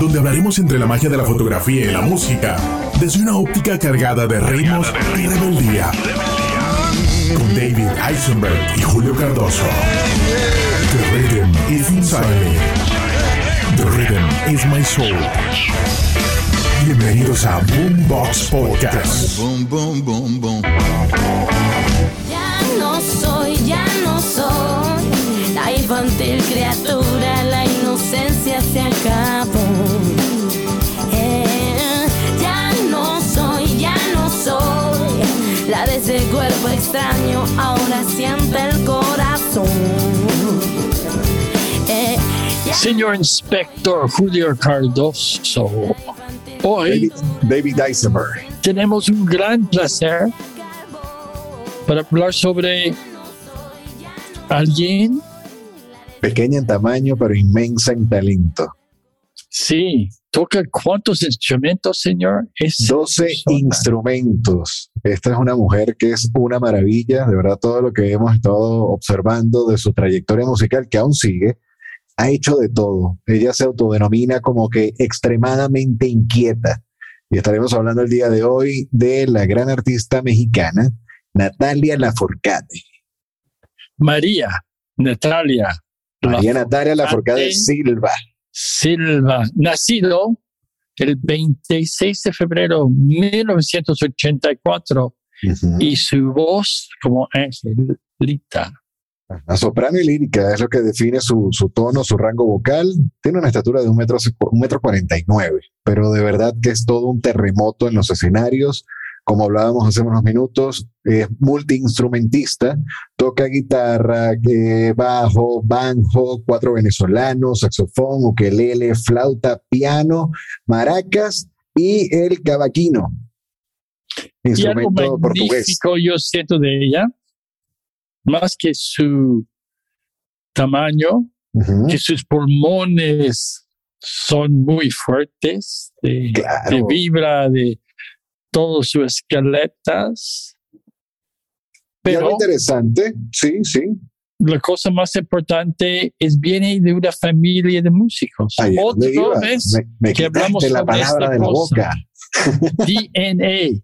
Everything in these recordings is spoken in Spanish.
Donde hablaremos entre la magia de la fotografía y la música, desde una óptica cargada de ritmos y rebeldía. Con David Eisenberg y Julio Cardoso. The rhythm is inside me. The rhythm is my soul. Bienvenidos a Boombox Podcast. Boom, boom, boom, boom. Ya no soy, ya no soy la infantil criatura, la inocencia se acabó. Eh, ya no soy, ya no soy la de ese cuerpo extraño, ahora siente el corazón. Eh, Señor Inspector Julio Cardoso, hoy David, David Eisenberg. tenemos un gran placer para hablar sobre alguien, Pequeña en tamaño, pero inmensa en talento. sí, toca cuántos instrumentos, señor. Es 12 persona. instrumentos. Esta es una mujer que es una maravilla. De verdad, todo lo que hemos estado observando de su trayectoria musical, que aún sigue, ha hecho de todo. Ella se autodenomina como que extremadamente inquieta. Y estaremos hablando el día de hoy de la gran artista mexicana, Natalia Lafourcade. María Natalia María Natalia Lafourcade Lafourcade. Silva. Silva, nacido el 26 de febrero de 1984 Ujú. y su voz como angelita. La soprano y lírica es lo que define su, su tono, su rango vocal. Tiene una estatura de un metro, un metro cuarenta y nueve, pero de verdad que es todo un terremoto en los escenarios. Como hablábamos hace unos minutos, es multiinstrumentista, toca guitarra, eh, bajo, banjo, cuatro venezolanos, saxofón, ukelele, flauta, piano, maracas y el cavaquino. Y algo Instrumento portugués. yo siento de ella, más que su tamaño, que sus pulmones son muy fuertes, de, Claro. de vibra de todos sus esqueletas. Pero interesante, sí, sí, la cosa más importante es viene de una familia de músicos. Iba. Otra vez Me, me que hablamos quitaste la sobre palabra de la cosa. boca. DNA,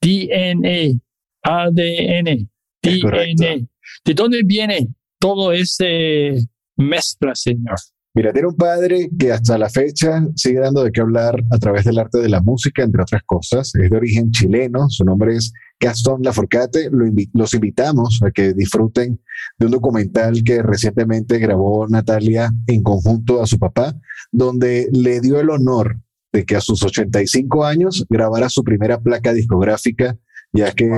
DNA, ADN, Es correcto. DNA. ¿De dónde viene todo ese mezcla, señor? Mira, tiene un padre que hasta la fecha sigue dando de qué hablar a través del arte de la música, entre otras cosas. Es de origen chileno, su nombre es Gastón Laforcate. Lo invi- los invitamos a que disfruten de un documental que recientemente grabó Natalia en conjunto a su papá, donde le dio el honor de que a sus 85 años grabara su primera placa discográfica, ya que es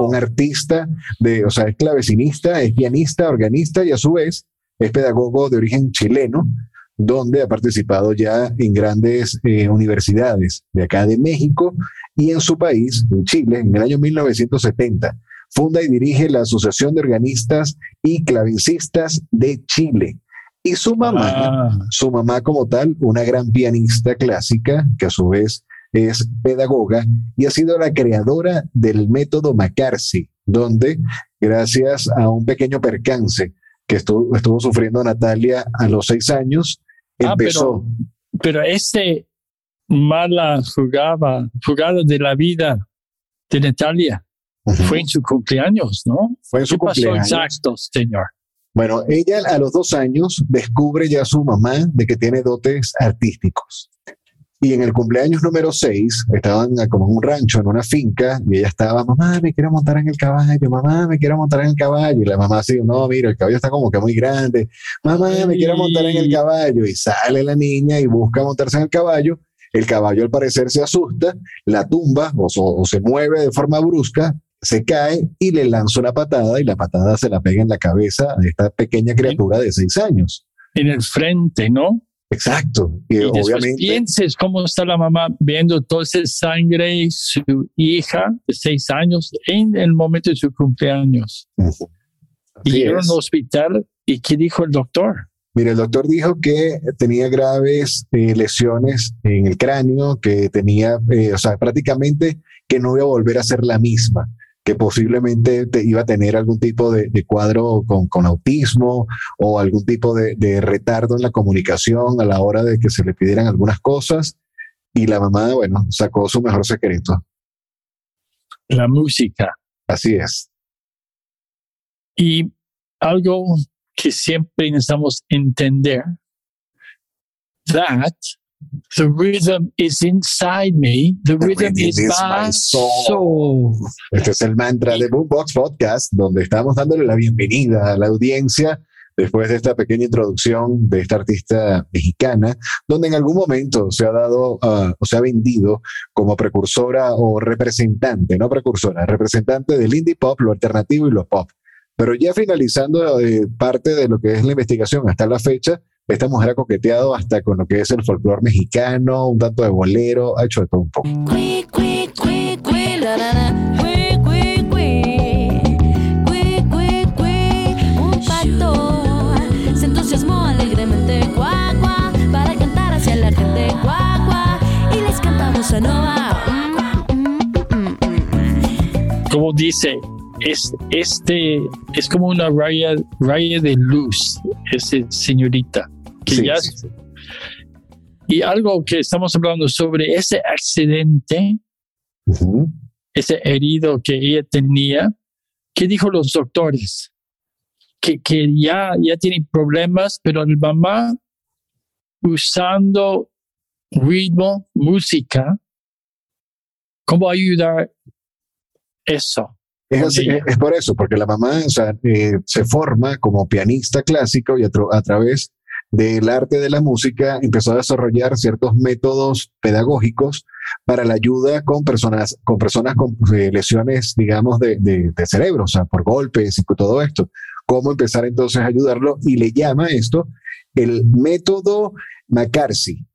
un, un artista de, o sea, es clavecinista, es pianista, organista y a su vez es pedagogo de origen chileno, donde ha participado ya en grandes eh, universidades de acá de México y en su país, en Chile, en el año 1970. Funda y dirige la Asociación de Organistas y Clavecistas de Chile. Y su mamá, Ah, su mamá como tal, una gran pianista clásica, que a su vez es pedagoga y ha sido la creadora del método McCarthy, donde gracias a un pequeño percance que estuvo, estuvo sufriendo Natalia a los seis años, Ah, empezó. pero ese mala jugada, jugada de la vida de Natalia fue en su cumpleaños, ¿no? Fue en su ¿Qué pasó cumpleaños. exacto, señor? Bueno, ella a los dos años descubre ya su mamá de que tiene dotes artísticos. Y en el cumpleaños número 6, estaban como en un rancho, en una finca, y ella estaba, mamá, me quiero montar en el caballo, mamá, me quiero montar en el caballo. Y la mamá así, no, mira, el caballo está como que muy grande, mamá, me quiero montar en el caballo. Y sale la niña y busca montarse en el caballo. El caballo al parecer se asusta, la tumba o, o se mueve de forma brusca, se cae y le lanza una patada y la patada se la pega en la cabeza a esta pequeña criatura de seis años. En el frente, ¿no? Exacto. Y, Y después obviamente, pienses cómo está la mamá viendo toda esa sangre, su hija de seis años en el momento de su cumpleaños. Y al hospital. ¿Y qué dijo el doctor? Mira, el doctor dijo que tenía graves eh, lesiones en el cráneo, que tenía, eh, o sea, prácticamente que no iba a volver a ser la misma. Que posiblemente te iba a tener algún tipo de, cuadro con, autismo o algún tipo de, de, retardo en la comunicación a la hora de que se le pidieran algunas cosas. Y la mamá, bueno, sacó su mejor secreto. La música. Así es. Y algo que siempre necesitamos entender, that The rhythm is inside me. The, rhythm, is, my soul. Este es el mantra de Boombox Podcast, donde estamos dándole la bienvenida a la audiencia después de esta pequeña introducción de esta artista mexicana, donde en algún momento se ha dado uh, o se ha vendido como precursora o representante, no precursora, representante del indie pop, lo alternativo y lo pop. Pero ya finalizando eh, parte de lo que es la investigación hasta la fecha, esta mujer ha coqueteado hasta con lo que es el folclore mexicano, un tanto de bolero, ha hecho de todo un poco. se entusiasmó alegremente para cantar hacia la gente y les Como dice, es, este es como una raya, raya de luz, esa señorita. Y algo que estamos hablando sobre ese accidente, ese herido que ella tenía, ¿qué dijo los doctores? Que, que ya, ya tiene problemas, pero el mamá usando ritmo, música, ¿cómo ayudar eso? Es, por eso, porque la mamá eh, se forma como pianista clásico y a, a través del arte de la música empezó a desarrollar ciertos métodos pedagógicos para la ayuda con personas con, personas con eh, lesiones, digamos, de, de, cerebro, o sea, por golpes y todo esto. Cómo empezar entonces a ayudarlo y le llama esto el método McCarthy,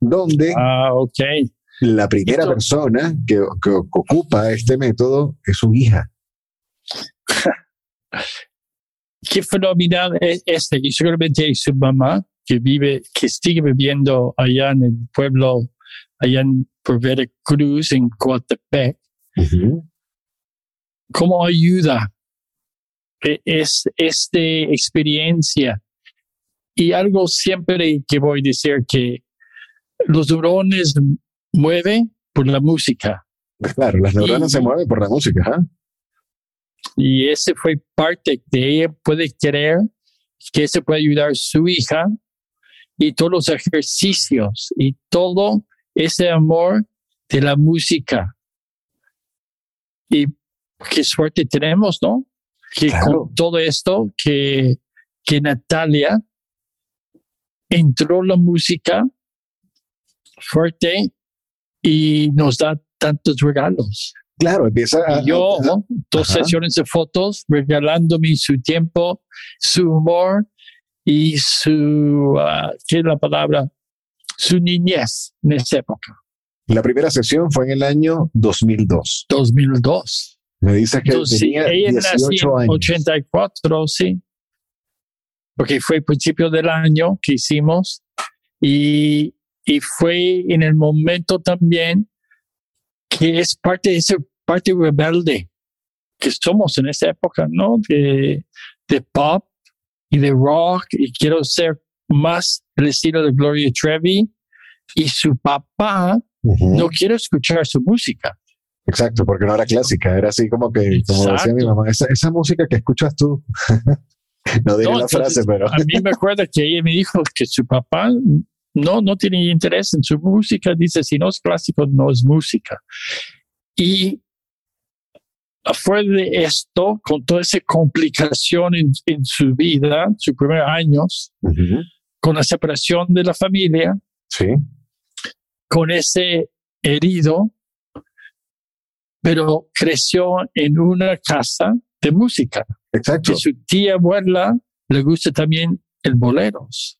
donde ah, la primera persona que, que ocupa este método es su hija. qué fenomenal es este. Y seguramente su mamá, que vive, que sigue viviendo allá en el pueblo, allá en por Cruz, en Coatepec, ¿cómo ayuda es esta experiencia? Y algo siempre que voy a decir que los neurones mueven por la música. Claro, las neuronas se mueven por la música. ¿ah? Y ese fue parte de ella puede creer que se puede ayudar a su hija y todos los ejercicios y todo ese amor de la música. Y qué suerte tenemos, ¿no? Que con todo esto, que, que Natalia entró la música fuerte y nos da tantos regalos. Claro, empieza a. yo, dos sesiones de fotos, regalándome su tiempo, su humor y su. Ah, ¿Qué es la palabra? Su niñez en esa época. La primera sesión fue en el año 2002. 2002. Me dices que tenía ella 18 años. 84, sí. Porque fue el principio del año que hicimos y, y fue en el momento también que es parte de esa parte rebelde que somos en esa época, ¿no? De, de pop y de rock y quiero ser más el estilo de Gloria Trevi y su papá no quiere escuchar su música. Exacto, porque no era clásica, era así como que, como decía mi mamá, esa, esa música que escuchas tú. no diré la frase, pero. a mí me acuerdo que ella me dijo que su papá no, no tiene interés en su música, dice, si no es clásico, no es música. Y fuera de esto, con toda esa complicación en, su vida, sus primeros años, con la separación de la familia, con ese herido, pero creció en una casa de música. Exacto. Que su tía abuela le gusta también el boleros.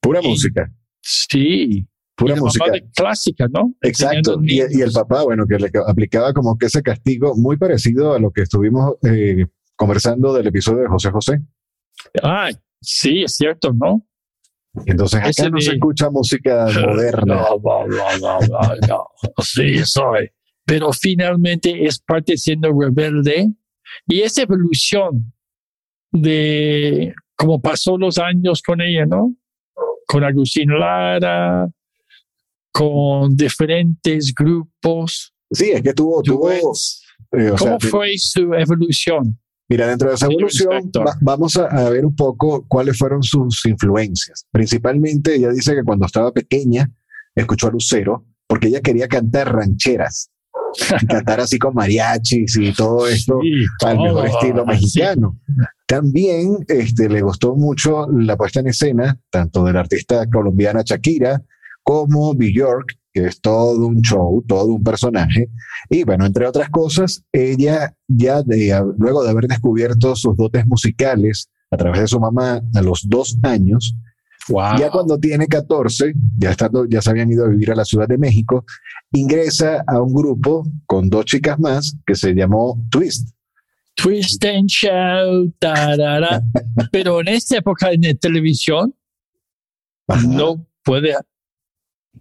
Pura música. Sí. Pura música. clásica, ¿no? Exacto. Y, el papá, bueno, que le aplicaba como que ese castigo muy parecido a lo que estuvimos eh, conversando del episodio de José José. Ah, sí, es cierto, ¿no? Entonces acá no se escucha música moderna. No, no, no, Sí, soy. pero finalmente es parte siendo rebelde y esa evolución de cómo pasó los años con ella, ¿no? Con Agustín Lara, con diferentes grupos. Sí, es que tuvo, tuvo eh, ¿Cómo fue su evolución? Mira, dentro de esa evolución vamos a, a, ver un poco cuáles fueron sus influencias. Principalmente ella dice que cuando estaba pequeña escuchó a Lucero porque ella quería cantar rancheras cantar así con mariachis y todo esto al mejor estilo mexicano. También este, le gustó mucho la puesta en escena, tanto de la artista colombiana Shakira como York que es todo un show, todo un personaje. Y bueno, entre otras cosas, ella ya de, luego de haber descubierto sus dotes musicales a través de su mamá a los dos años, ya cuando tiene 14, ya, estando, ya se habían ido a vivir a la Ciudad de México, ingresa a un grupo con dos chicas más que se llamó Twist. Twist and Shout, pero en esta época en televisión no puede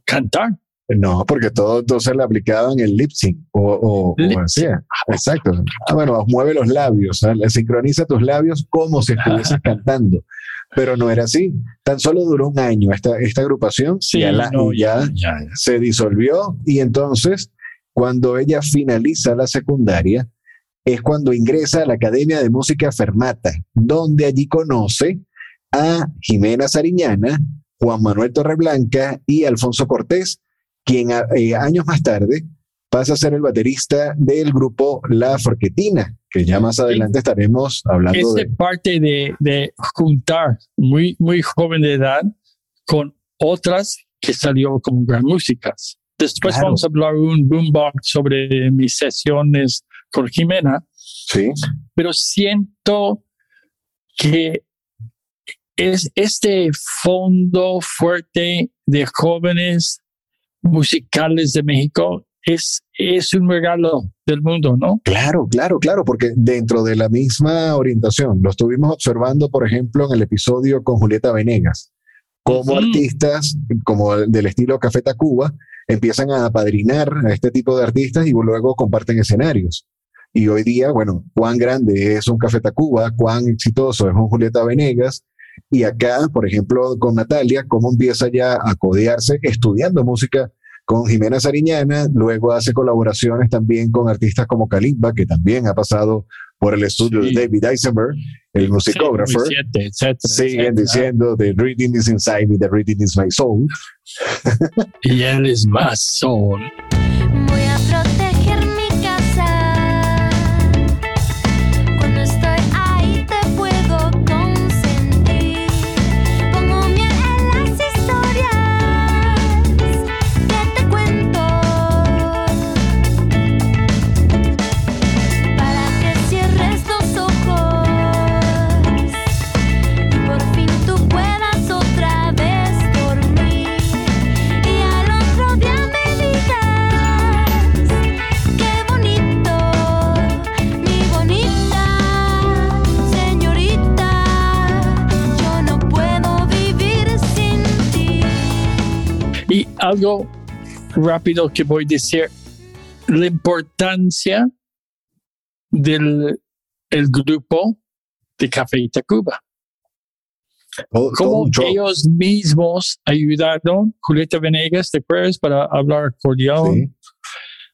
cantar. No, porque todo entonces le aplicaban el lip sync o, o, exacto. Ah, bueno, mueve los labios, le sincroniza tus labios como si estuvieses cantando pero no era así. Tan solo duró un año esta, esta agrupación y ya, se disolvió. Y entonces cuando ella finaliza la secundaria es cuando ingresa a la Academia de Música Fermata, donde allí conoce a Jimena Sariñana, Juan Manuel Torreblanca y Alfonso Cortés, quien eh, años más tarde pasa a ser el baterista del grupo La Forquetina, que ya más adelante estaremos hablando de... parte de, de, juntar muy, muy joven de edad con otras que salió como gran músicas. Después vamos a hablar un boombox sobre mis sesiones con Jimena. Sí. Pero siento que es este fondo fuerte de jóvenes musicales de México es, es un regalo del mundo, ¿no? Claro, claro, claro, porque dentro de la misma orientación, lo estuvimos observando, por ejemplo, en el episodio con Julieta Venegas, como artistas como del estilo Café Tacuba empiezan a apadrinar a este tipo de artistas y luego comparten escenarios. Y hoy día, bueno, cuán grande es un Café Tacuba, cuán exitoso es un Julieta Venegas, y acá, por ejemplo, con Natalia, cómo empieza ya a codearse estudiando música con Jimena Sariñana, luego hace colaboraciones también con artistas como Kalimba, que también ha pasado por el estudio de David Eisenberg, el musicógrafo. Siguen diciendo, The reading is inside me, the reading is my soul. y él es más soul. Algo rápido que voy a decir, la importancia del el grupo de Café Itacuba. Como ellos mismos ayudaron, Julieta Venegas, ¿te acuerdas? Para hablar acordeón.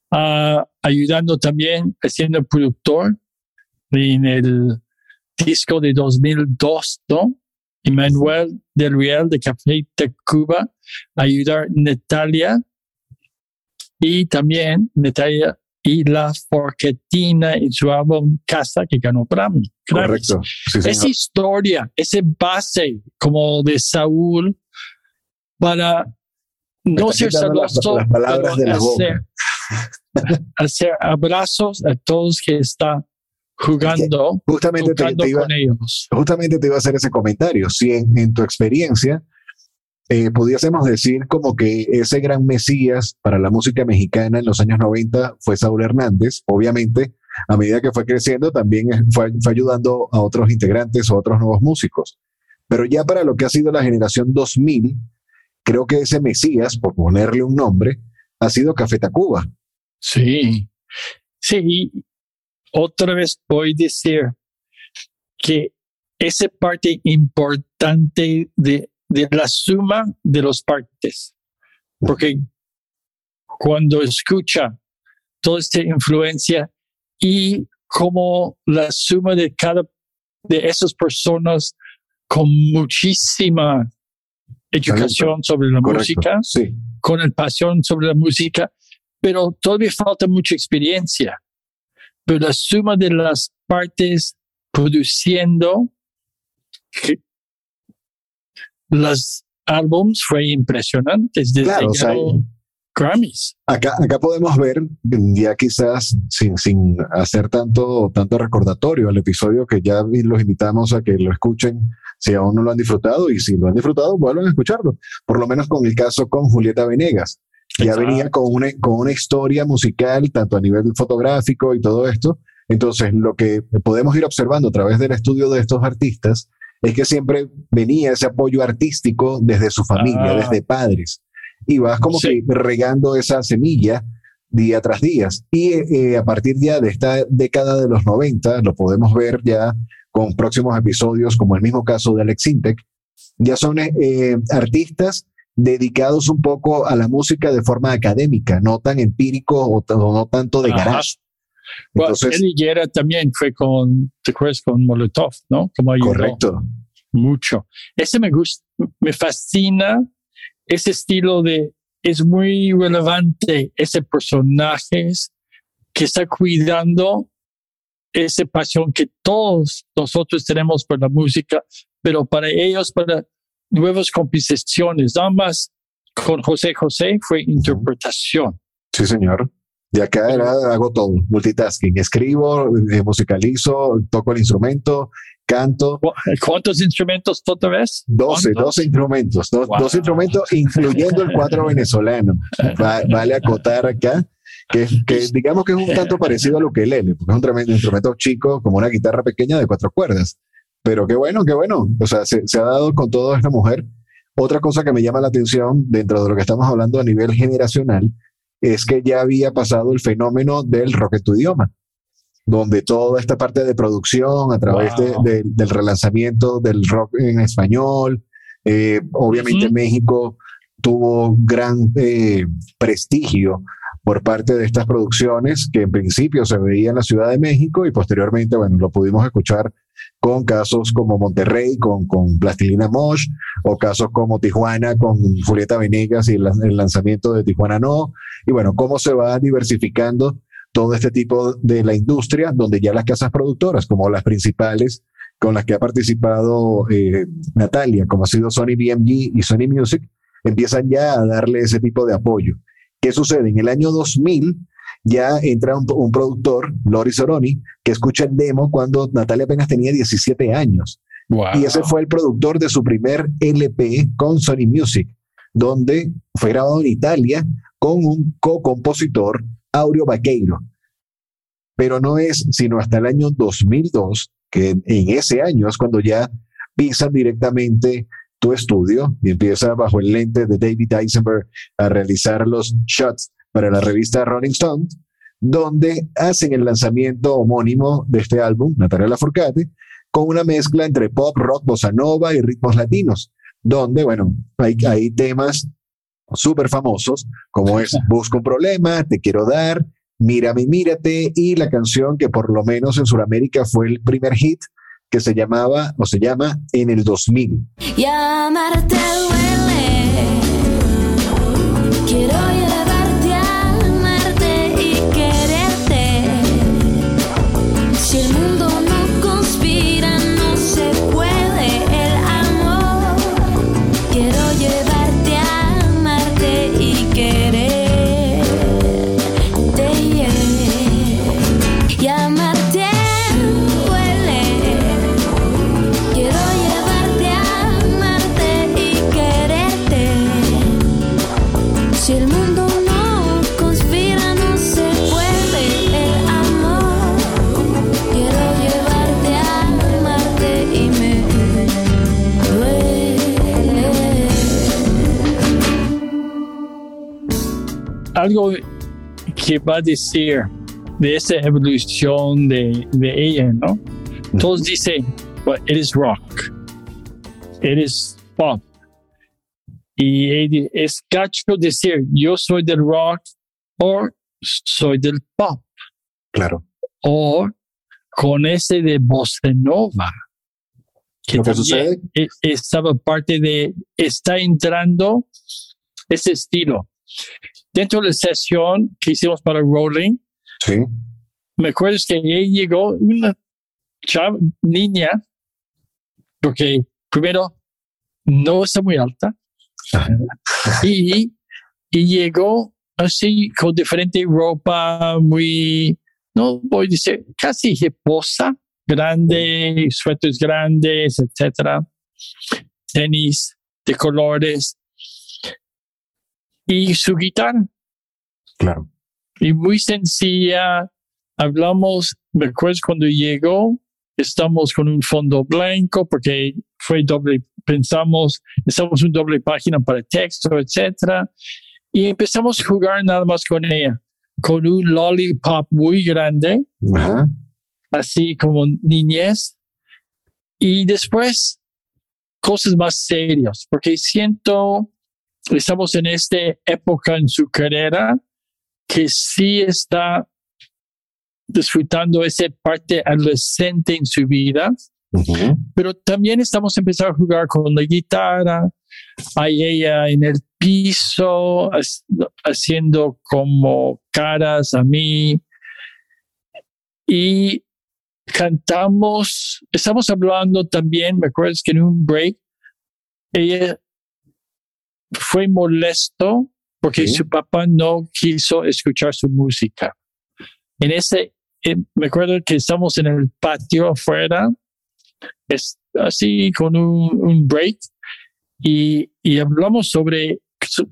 Ah, ayudando también, siendo productor en el disco de 2002, ¿no? Emmanuel del Real de Café de Cuba, ayudar Natalia y también Natalia y la Forquetina en su álbum Casa que ganó Grammy. Correcto. esa historia, esa base como de Saúl para no ser celoso, hacer, hacer abrazos a todos que están jugando, justamente te, iba, con ellos. Justamente te iba a hacer ese comentario. Si en, tu experiencia eh, pudiésemos decir como que ese gran mesías para la música mexicana en los años 90 fue Saúl Hernández, obviamente a medida que fue creciendo también fue, fue ayudando a otros integrantes o otros nuevos músicos. Pero ya para lo que ha sido la generación 2000, creo que ese mesías, por ponerle un nombre, ha sido Café Tacuba Sí, sí, otra vez voy a decir que esa parte importante de, de la suma de los partes, porque cuando escucha toda esta influencia y como la suma de cada de esas personas con muchísima educación sobre la música, Sí, con el pasión sobre la música, pero todavía falta mucha experiencia. Pero la suma de las partes produciendo los álbums fue impresionantes desde Claro, o sea, Grammys. Acá, acá podemos ver, ya quizás sin, sin hacer tanto, tanto recordatorio al episodio, que ya los invitamos a que lo escuchen si aún no lo han disfrutado y si lo han disfrutado, vuelvan a escucharlo. Por lo menos con el caso con Julieta Venegas. Ya Exacto. venía con una, con una historia musical, tanto a nivel fotográfico y todo esto. Entonces, lo que podemos ir observando a través del estudio de estos artistas es que siempre venía ese apoyo artístico desde su familia, Ah. desde padres. Y vas como Sí. que regando esa semilla día tras día. Y eh, a partir ya de esta década de los 90, lo podemos ver ya con próximos episodios, como el mismo caso de Alex Intec, ya son eh, eh, artistas dedicados un poco a la música de forma académica, no tan empírico o, no tanto de Ajá. garage. Bueno, Entonces, Eddie Guerra también fue con, ¿te acuerdas? Con Molotov, ¿no? Como ayudó correcto. mucho. Ese me gusta, me fascina ese estilo de, es muy relevante ese personaje que está cuidando esa pasión que todos nosotros tenemos por la música, pero para ellos, para nuevas composiciones, más con José José fue interpretación. Sí, señor. De acá era, hago todo, multitasking. Escribo, eh, musicalizo, toco el instrumento, canto. ¿Cu- ¿Cuántos instrumentos otra vez? 12, ¿Cuántos? 12 instrumentos, dos, Wow. instrumentos, incluyendo el cuatro venezolano. Va- vale acotar acá que, que digamos que es un tanto parecido a lo que L, porque es un tremendo instrumento chico, como una guitarra pequeña de cuatro cuerdas. Pero qué bueno, qué bueno. O sea, se, se ha dado con toda esta mujer. Otra cosa que me llama la atención dentro de lo que estamos hablando a nivel generacional es que ya había pasado el fenómeno del rock en tu idioma, donde toda esta parte de producción a través de- Wow. de- del relanzamiento del rock en español, eh, obviamente Ujú. México tuvo gran eh, prestigio por parte de estas producciones que en principio se veía en la Ciudad de México y posteriormente, bueno, lo pudimos escuchar con casos como Monterrey, con, con Plastilina Mosh, o casos como Tijuana con Julieta Venegas y el, lan- el lanzamiento de Tijuana No. Y bueno, cómo se va diversificando todo este tipo de la industria, donde ya las casas productoras, como las principales con las que ha participado eh, Natalia, como ha sido Sony BMG y Sony Music, empiezan ya a darle ese tipo de apoyo. ¿Qué sucede? En el año 2000 ya entra un, un productor, Lori Soroni, que escucha el demo cuando Natalia apenas tenía 17 años. Wow. Y ese fue el productor de su primer LP con Sony Music, donde fue grabado en Italia con un co-compositor, Aureo Baqueiro. Pero no es sino hasta el año 2002, que en ese año es cuando ya pisan directamente tu estudio y empieza bajo el lente de David Eisenberg a realizar los shots para la revista Rolling Stone, donde hacen el lanzamiento homónimo de este álbum, Natalia Lafourcade, con una mezcla entre pop, rock, bossa nova y ritmos latinos, donde, bueno, hay, hay temas súper famosos, como es Busco un problema, Te quiero dar, Mírame, mírate, y la canción que por lo menos en Sudamérica fue el primer hit, que se llamaba, o se llama, En el 2000. Y amarte duele. Quiero algo qué va a decir de esa evolución de, de ella, ¿no? Todos dicen, well, it is rock, it is pop. Y es cacho decir, yo soy del rock o soy del pop. Claro. O con ese de bossa nova. Que que sucede e, estaba parte de, está entrando ese estilo. Dentro de la sesión que hicimos para Rolling, sí. me acuerdo que ahí llegó una chava, niña, porque primero no está muy alta, y, y llegó así con diferente ropa, muy, no voy a decir, casi hiposa, grande, suéteres grandes, etcétera, tenis de colores y su guitarra. Claro. Y muy sencilla. Hablamos, me acuerdo cuando llegó, estamos con un fondo blanco porque fue doble, pensamos, estamos un doble página para texto, etcétera. Y empezamos a jugar nada más con ella, con un lollipop muy grande, así como niñez. Y después, cosas más serias, porque siento, estamos en esta época en su carrera que sí está disfrutando esa parte adolescente en su vida, pero también estamos empezando a jugar con la guitarra, hay ella en el piso haciendo como caras a mí. Y cantamos, estamos hablando también, me acuerdo que en un break, ella fue molesto porque su papá no quiso escuchar su música. En ese, me acuerdo que estamos en el patio afuera, es así con un, break, y, y, hablamos sobre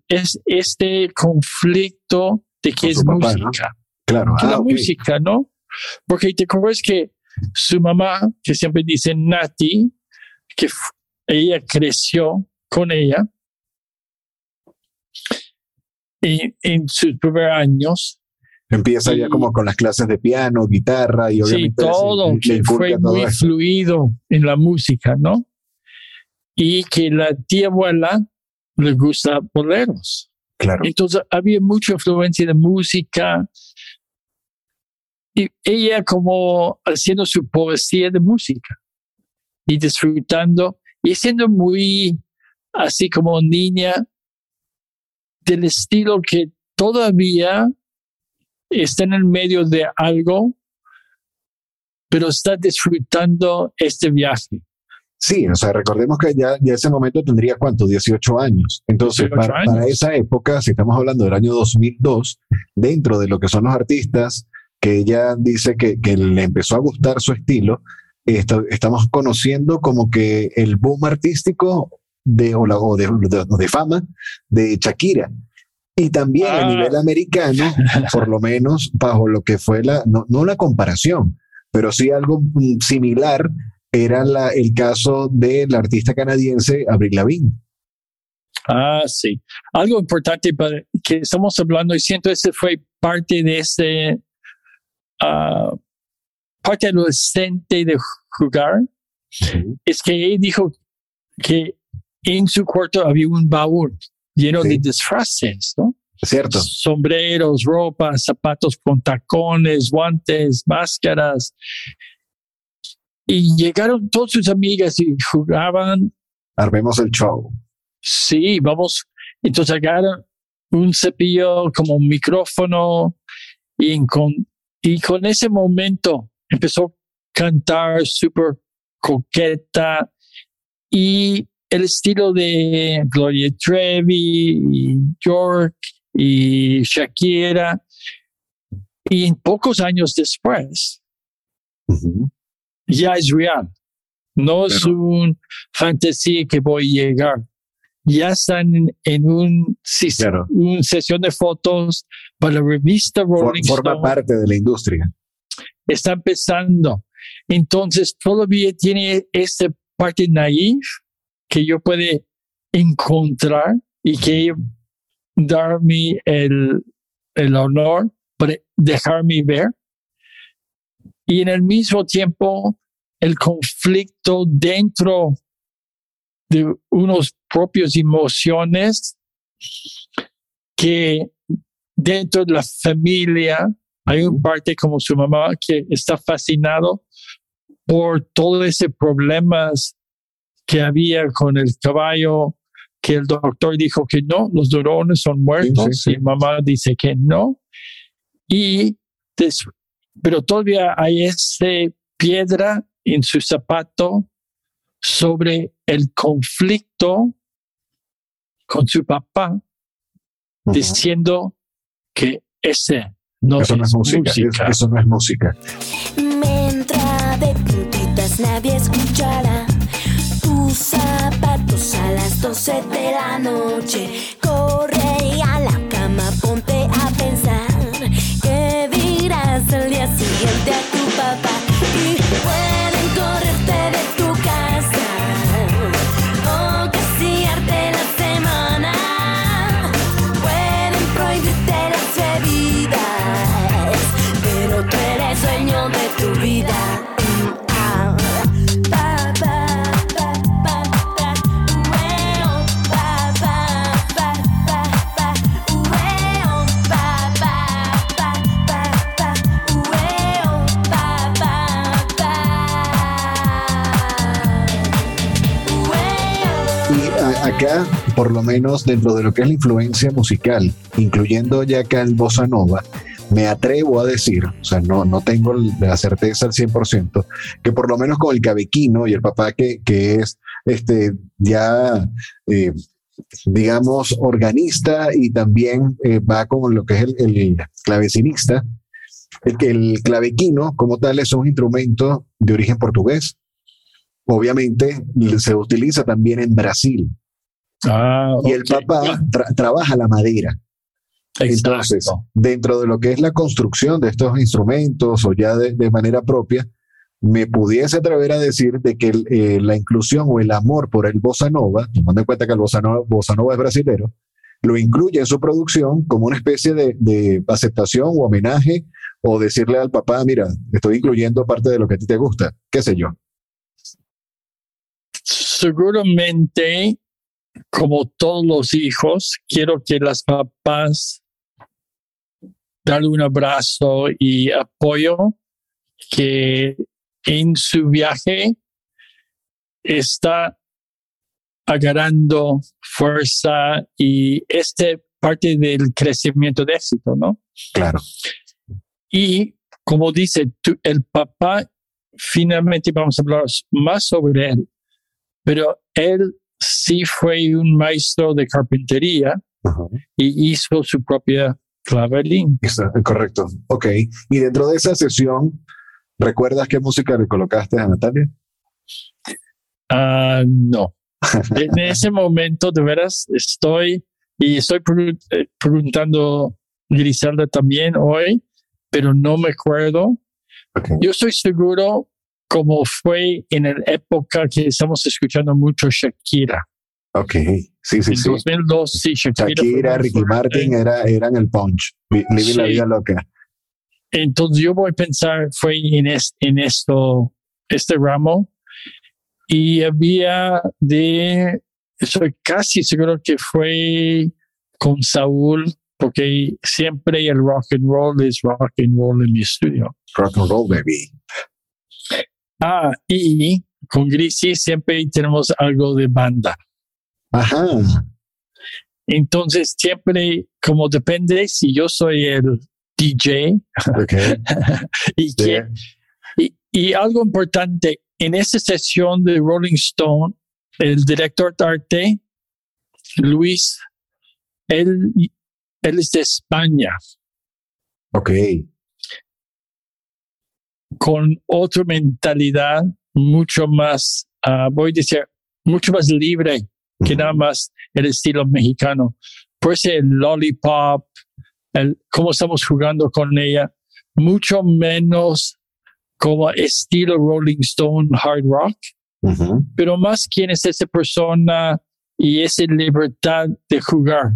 es este conflicto de qué es música. Claro, la ah, música, ¿no? Porque te acuerdas que su mamá, que siempre dice Nati, que ella creció con ella, y en sus primeros años. Empieza ya como con las clases de piano, guitarra y obviamente. Sí, todo, que fue muy fluido en la música, ¿no? Y que la tía abuela le gusta boleros. Claro. Entonces había mucha influencia de música. Y ella como haciendo su poesía de música y disfrutando y siendo muy así como niña del estilo que todavía está en el medio de algo, pero está disfrutando este viaje. Sí, o sea, recordemos que ya, ya ese momento tendría cuánto, 18 años. Entonces, para, esa época, si estamos hablando del año 2002, dentro de lo que son los artistas, que ella dice que, que le empezó a gustar su estilo, estamos conociendo como que el boom artístico de, o, de, de, fama de Shakira. Y también a ah. nivel americano, por lo menos bajo lo que fue la, no, no la comparación, pero sí algo mm, similar, era la, el caso del artista canadiense Avril Lavigne. Ah, sí. Algo importante para que estamos hablando, y siento ese fue parte de ese, uh, parte adolescente de jugar, es que él dijo que en su cuarto había un baúl lleno de disfraces, ¿no? Cierto. Sombreros, ropas, zapatos con tacones, guantes, máscaras. Y llegaron todas sus amigas y jugaban. Armemos el show. Sí, vamos. Entonces agarraron un cepillo como un micrófono y con, y con ese momento empezó a cantar súper coqueta y el estilo de Gloria Trevi y York y Shakira. Y en pocos años después, ya es real. No es un fantasía que voy a llegar. Ya están en, un, una sesión de fotos para la revista Rolling Forma parte de la industria. Está empezando. Entonces todavía tiene esa parte naive que yo puede encontrar y que darme el, el honor dejarme ver. Y en el mismo tiempo, el conflicto dentro de unos propios emociones que dentro de la familia hay un parte como su mamá que está fascinado por todos esos problemas que había con el caballo, que el doctor dijo que no, los durones son muertos, y mamá dice que no. Y pero todavía hay esa piedra en su zapato sobre el conflicto con su papá, diciendo que ese no, eso es, no es música. Eso no es música. Me entra de puntitas, nadie escuchará zapatos a las 12 de la noche. Corre por lo menos dentro de lo que es la influencia musical, incluyendo ya acá el bossa nova, me atrevo a decir, o sea, no, no tengo la certeza al 100%, que por lo menos con el cabequino y el papá que, que es este, ya, eh, digamos, organista y también eh, va con lo que es el, el clavecinista, el, el clavequino como tal es un instrumento de origen portugués. Obviamente se utiliza también en Brasil Ah, y el ya, tra- trabaja la madera. Entonces, exacto. dentro de lo que es la construcción de estos instrumentos o ya de, de manera propia, me pudiese atrever a decir de que eh, la inclusión o el amor por el bossa nova, tomando en cuenta que el bossa nova, bossa nova es brasilero, lo incluye en su producción como una especie de, de aceptación o homenaje o decirle al papá, mira, estoy incluyendo parte de lo que a ti te gusta, qué sé yo. seguramente, como todos los hijos, quiero que las papás darle un abrazo y apoyo que en su viaje está agarrando fuerza y este parte del crecimiento de éxito, ¿no? Claro. Y como dice tú, el papá, finalmente vamos a hablar más sobre él, pero él sí fue un maestro de carpintería y hizo su propia clavelín. Correcto. Ok. Y dentro de esa sesión, ¿recuerdas qué música le colocaste a Natalia? Ah, no. En ese momento, de veras, estoy y estoy eh, preguntando Griselda también hoy, pero no me acuerdo. Yo estoy seguro como fue en la época que estamos escuchando mucho Shakira. Ok. Sí, sí, en sí. 2002, sí, Shakira. Shakira, Ricky fuerte. Martin era, eran el punch. Vi- Living la Sí. vida loca. Entonces yo voy a pensar, fue en, es- en esto, este ramo, y había de, estoy casi seguro que fue con Saúl, porque siempre el rock and roll es rock and roll en mi estudio. Rock and roll, baby. Ah, y con Grisi siempre tenemos algo de banda. Ajá. Entonces siempre, como depende si yo soy el DJ Ok. y Sí. que Y, y algo importante, en esa sesión de Rolling Stone, el director de arte, Luis, él, él es de España, Ok. Con otra mentalidad mucho más, ah, voy a decir, mucho más libre que nada más el estilo mexicano. Por eso el lollipop, el cómo estamos jugando con ella, mucho menos como estilo Rolling Stone hard rock, pero más quién es esa persona y esa libertad de jugar.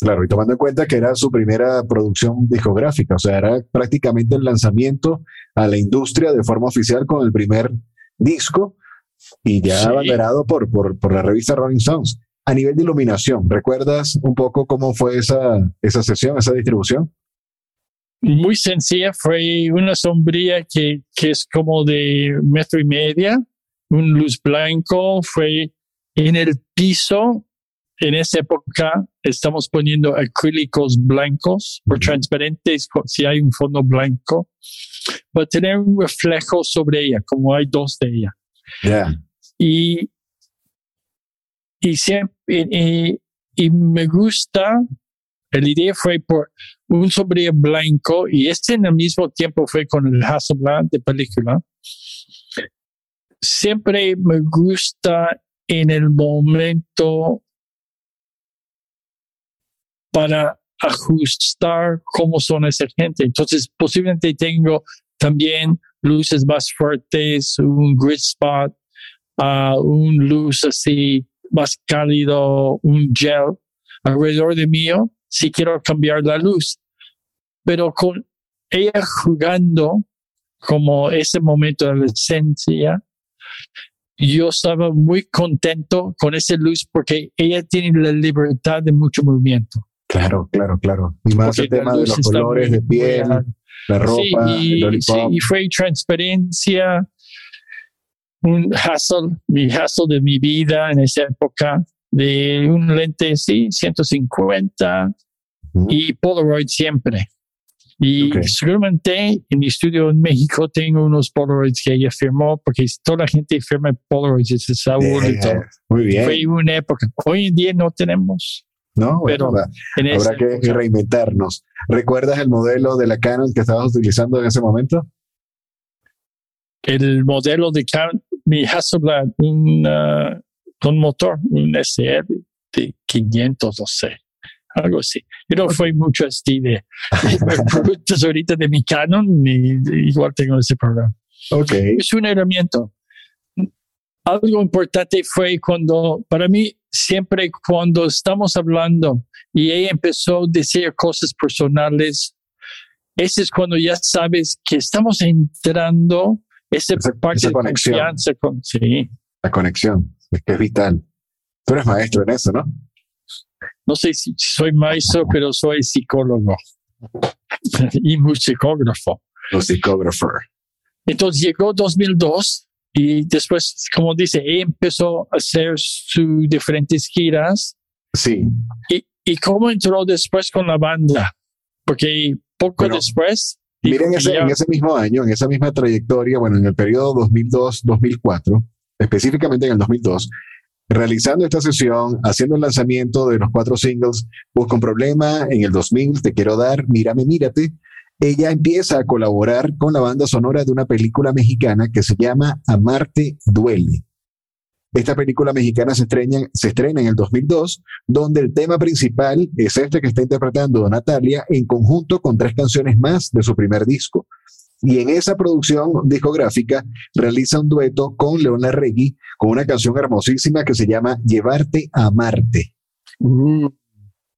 Claro, y tomando en cuenta que era su primera producción discográfica, o sea, era prácticamente el lanzamiento a la industria de forma oficial con el primer disco y ya Sí. abanderado por, por, por la revista Rolling Stones. A nivel de iluminación, ¿recuerdas un poco cómo fue esa, esa sesión, esa distribución? Muy sencilla, fue una sombría que, que es como de metro y media, un luz blanco, fue en el piso. En esa época estamos poniendo acrílicos blancos o transparentes si hay un fondo blanco, para tener un reflejo sobre ella, como hay dos de ella. Ya, y, y siempre y, y me gusta la idea fue por un sombrío blanco y este en el mismo tiempo fue con el Hasselblad de película. Siempre me gusta en el momento para ajustar cómo son esa gente entonces posiblemente tengo también luces más fuertes un grid spot a un luz así más cálido, un gel alrededor de mío, si quiero cambiar la luz. Pero con ella jugando como ese momento de adolescencia, yo estaba muy contento con esa luz porque ella tiene la libertad de mucho movimiento. Claro, claro, claro. Y más Porque el tema de los colores de piel, la ropa, Sí, el y, lollipop. sí, y fue transparencia, un hassle, mi hassle de mi vida en esa época, de un lente, sí, 150 Ujú. y Polaroid siempre. Y Ok. seguramente en mi estudio en México tengo unos Polaroids que ella firmó, porque toda la gente firma Polaroids, ese Saúl y Eh, todo. Muy bien. Fue una época. Hoy en día no tenemos. ¿No? Bueno, pero esa habrá que época. reinventarnos. ¿Recuerdas el modelo de la Canon que estabas utilizando en ese momento? el modelo de Canon, mi Hasselblad, un, ah, con motor, un SR de 500, no sé, algo así. Yo no fue mucho así de, me preguntas ahorita de mi Canon, y, igual tengo ese programa. Ok. Es un herramienta. Algo importante fue cuando, para mí, siempre cuando estamos hablando y ella empezó a decir cosas personales, ese es cuando ya sabes que estamos entrando esa, Esa- parte esa de conexión. confianza con, sí. La conexión, es que es vital. Tú eres maestro en eso, ¿no? No sé si soy maestro, pero soy psicólogo y musicógrafo. Musicographer. Entonces llegó 2002 y después, como dice, empezó a hacer sus diferentes giras. Sí, ¿Y, y cómo entró después con la banda? Porque poco Bueno, después... Miren ese, ya- en ese mismo año, en esa misma trayectoria, bueno, en el periodo 2002-2004, específicamente en el 2002, realizando esta sesión, haciendo el lanzamiento de los cuatro singles, Busca un problema, en el 2000, Te quiero dar, Mírame, mírate, ella empieza a colaborar con la banda sonora de una película mexicana que se llama Amarte Duele. Esta película mexicana se estrena, se estrena en el 2002, donde el tema principal es este que está interpretando Natalia en conjunto con tres canciones más de su primer disco. Y en esa producción discográfica realiza un dueto con León Larregui con una canción hermosísima que se llama Llevarte a Marte. Uh,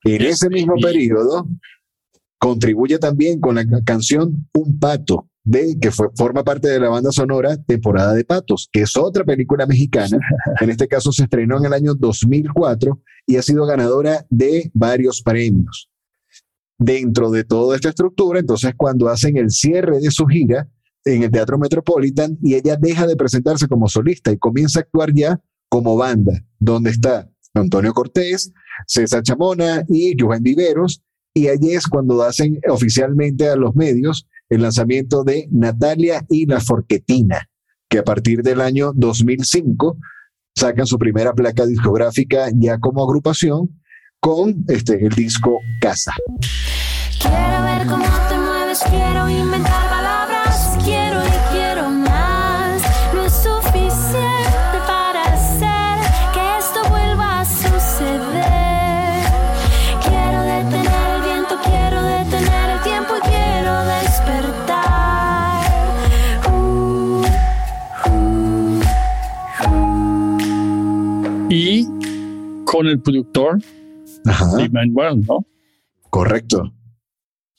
En ese mismo periodo contribuye también con la ca- canción Un Pato, de, que fue, forma parte de la banda sonora Temporada de Patos, que es otra película mexicana. En este caso se estrenó en el año 2004 y ha sido ganadora de varios premios. Dentro de toda esta estructura, entonces cuando hacen el cierre de su gira en el Teatro Metropolitan y ella deja de presentarse como solista y comienza a actuar ya como banda, donde está Antonio Cortés, César Chamona y Joven Viveros, y allí es cuando hacen oficialmente a los medios el lanzamiento de Natalia y la Forquetina, que a partir del año 2005 sacan su primera placa discográfica ya como agrupación con este, el disco Casa. Quiero ver cómo te mueves, quiero inventar con el productor Ajá. de Manuel, ¿no? Correcto.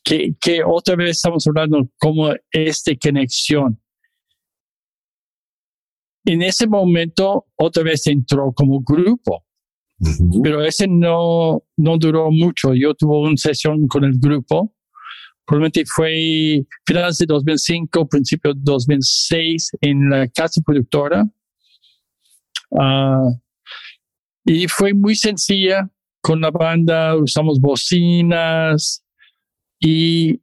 Que, que otra vez estamos hablando como esta conexión. En ese momento, otra vez entró como grupo, Ujú. pero ese no, no duró mucho. Yo tuve una sesión con el grupo. Probablemente fue finales de 2005, principio de 2006 en la casa productora. Ah, y fue muy sencilla con la banda, usamos bocinas y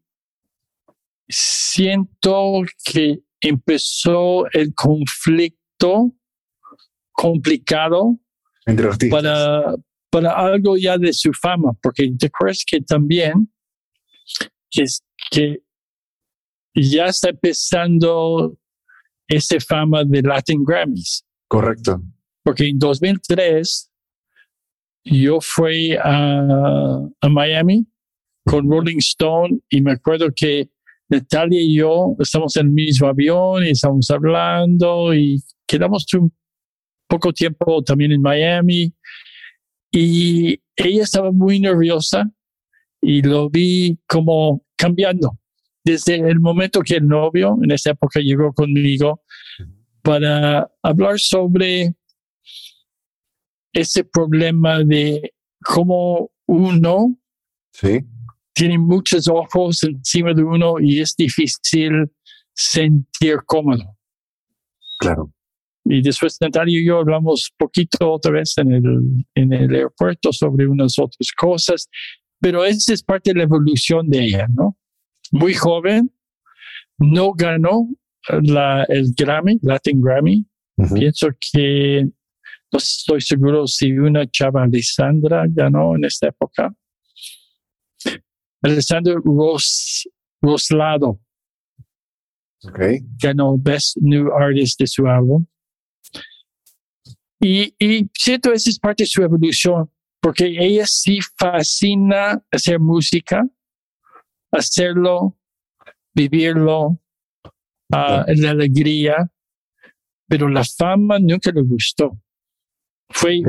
siento que empezó el conflicto complicado Entre para, para algo ya de su fama, porque te acuerdas que también es- que ya está empezando esa fama de Latin Grammys, Correcto. porque en 2003 yo fui a, Miami con Rolling Stone y me acuerdo que Natalia y yo estamos en el mismo avión y estamos hablando y quedamos un poco tiempo también en Miami. Y ella estaba muy nerviosa y lo vi como cambiando. Desde el momento que el novio en esa época llegó conmigo para hablar sobre ese problema de cómo uno Sí. tiene muchos ojos encima de uno y es difícil sentir cómodo. Claro. Y después Natalia y yo hablamos poquito otra vez en el, en el aeropuerto sobre unas otras cosas, pero esa es parte de la evolución de ella, ¿no? Muy joven, no ganó la, el Grammy, Latin Grammy. Ujú. Pienso que no estoy seguro si una chava Alessandra ganó en esta época. Alessandra Ros, Roslado Ok. ganó Best New Artist de su álbum. Y, y siento esa es parte de su evolución, porque ella sí fascina hacer música, hacerlo, vivirlo, ah, la alegría, pero la fama nunca le gustó. Fue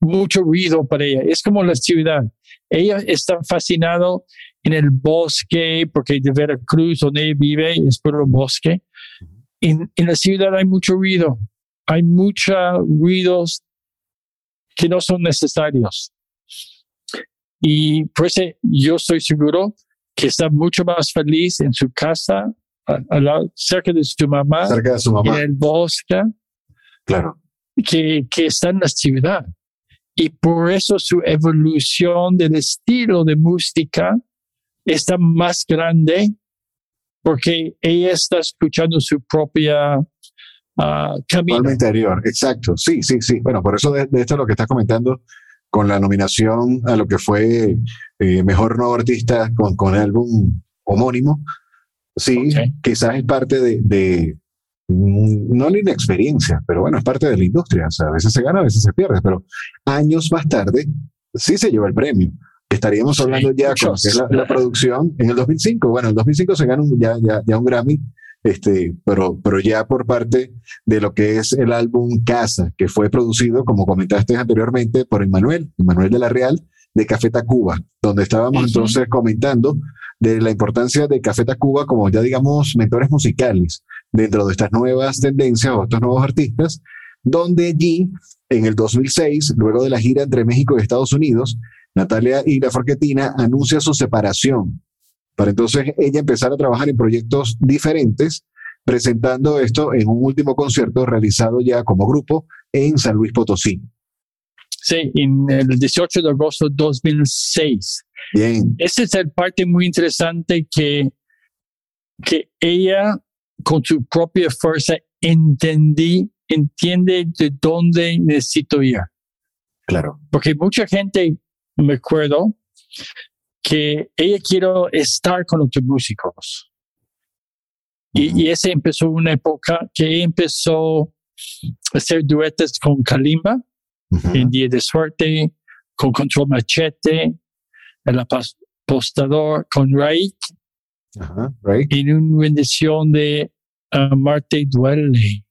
mucho ruido para ella. Es como la ciudad. Ella está fascinado en el bosque, porque de Veracruz, donde ella vive, es puro bosque. En, en la ciudad hay mucho ruido. Hay muchos ruidos que no son necesarios. Y por eso yo estoy seguro que está mucho más feliz en su casa, a- al lado- cerca de su mamá, Cerca de su en mamá. el bosque Claro. Que, que está en la ciudad. Y por eso su evolución del estilo de música está más grande porque ella está escuchando su propia ah, camino. Interior. Exacto. Sí, sí, sí. Bueno, por eso de, de esto es lo que estás comentando con la nominación a lo que fue eh, Mejor Nuevo Artista con, con el álbum homónimo. Sí, Ok. quizás es parte de, de, mm, no la inexperiencia, pero bueno, es parte de la industria. O sea, a veces se gana, a veces se pierde, pero años más tarde sí se llevó el premio. Estaríamos Sí, hablando ya con la, la producción en el 2005. Bueno, en el 2005 se gana un- ya, ya, ya un Grammy, este, pero, pero ya por parte de lo que es el álbum Casa, que fue producido, como comentaste anteriormente, por Emmanuel, Emmanuel de la Real, de Café Tacuba, donde estábamos entonces comentando de la importancia de Café Tacuba como ya digamos mentores musicales dentro de estas nuevas tendencias o estos nuevos artistas, donde allí en el 2006, luego de la gira entre México y Estados Unidos, Natalia y la Forquetina anuncia su separación para entonces ella empezar a trabajar en proyectos diferentes, presentando esto en un último concierto realizado ya como grupo en San Luis Potosí. Sí, en el 18 de agosto de 2006. Bien, Esa es la parte muy interesante que, que ella con su propia fuerza entendí, entiende de dónde necesito ir. claro. Porque mucha gente, me acuerdo, que ella quiere estar con otros músicos. Y, y esa empezó una época que empezó a hacer duetos con Kalimba Ujú. en Día de Suerte, con Control Machete, el apostador, con Raik, Ajá, right. en una rendición de ah, Marte Duele.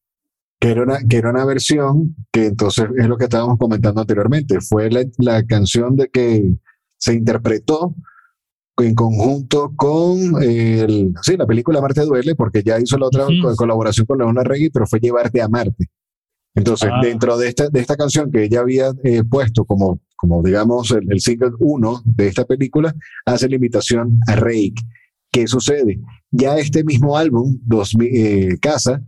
Que era, una, que era una versión que entonces es lo que estábamos comentando anteriormente. Fue la, la canción de que se interpretó en conjunto con el, sí, la película Marte Duele, porque ya hizo la otra Ujú. colaboración con Leona Reggie, pero fue Llevarte a Marte. Entonces, Ah. dentro de esta, de esta canción que ella había eh, puesto como, como digamos, el, el single 1 de esta película, hace la invitación a Reik. ¿Qué sucede? Ya este mismo álbum, 2000, eh, Casa,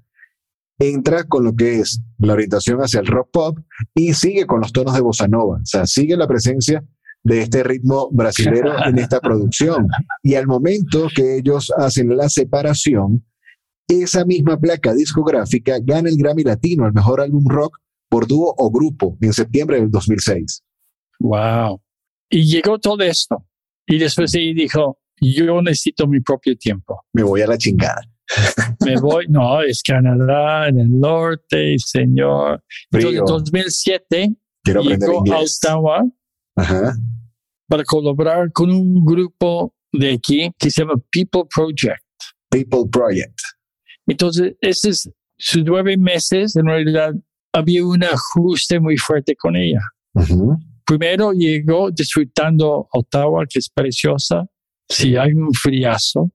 entra con lo que es la orientación hacia el rock pop y sigue con los tonos de bossa nova. O sea, sigue la presencia de este ritmo brasilero en esta producción. Y al momento que ellos hacen la separación, esa misma placa discográfica gana el Grammy Latino al mejor álbum rock por dúo o grupo en septiembre del 2006. Wow. Y llegó todo esto. Y después ella dijo, yo necesito mi propio tiempo. Me voy a la chingada. Me voy, no, es Canadá, en el norte, señor. Entonces, en Frío. Quiero 2007 aprender llegó a. Ottawa Ajá. para colaborar con un grupo de aquí que se llama People Project. People Project. Entonces, ese es sus nueve meses. En realidad, había un ajuste muy fuerte con ella. Primero llegó disfrutando Ottawa, que es preciosa. Si hay un friazo,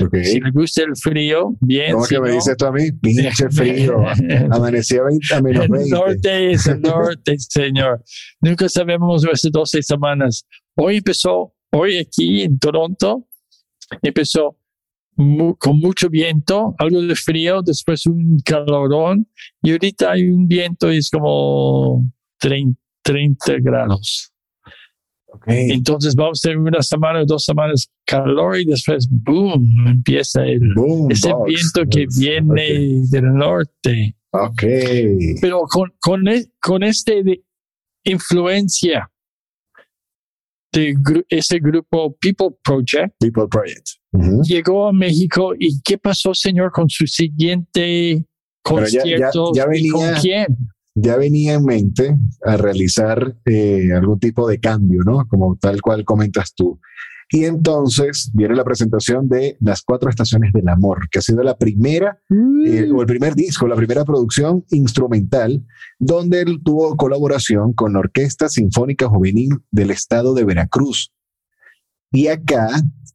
Ok. si le gusta el frío, bien. ¿Cómo si que me no, dices tú a mí? Pinche frío. Amanecía 20 a menos el 20. norte es el norte, señor. Nunca sabemos nuestras 12 semanas. Hoy empezó, hoy aquí en Toronto, empezó mu- con mucho viento, algo de frío, después un calorón, y ahorita hay un viento y es como 30, 30 grados. Entonces vamos a tener una semana dos semanas calor y después, boom, empieza el, Boom, ese box. viento que viene del norte. Ok. Pero con, con, e- con este de influencia de gru- ese grupo People Project, People Project. Llegó a México y ¿qué pasó, señor, con su siguiente Pero ya- ya- concierto? ya ¿Y con quién? Ya venía en mente a realizar eh, algún tipo de cambio, ¿no? Como tal cual comentas tú. Y entonces viene la presentación de Las Cuatro Estaciones del Amor, que ha sido la primera eh, o el primer disco, la primera producción instrumental, donde él tuvo colaboración con la Orquesta Sinfónica Juvenil del Estado de Veracruz. Y acá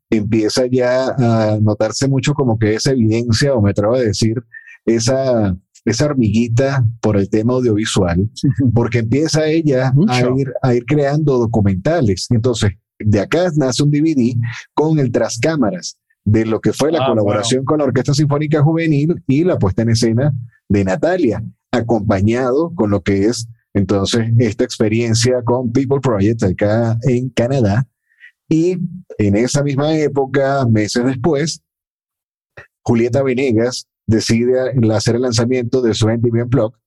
empieza ya a notarse mucho como que esa evidencia, o me atrevo a decir, esa, esa hormiguita por el tema audiovisual, porque empieza ella a ir, a ir creando documentales. Entonces, de acá nace un DVD con el tras cámaras de lo que fue la Ah, colaboración con la Orquesta Sinfónica Juvenil y la puesta en escena de Natalia, acompañado con lo que es entonces esta experiencia con People Project acá en Canadá. Y en esa misma época, meses después, Julieta Venegas decide hacer el lanzamiento de su MTV Unplugged,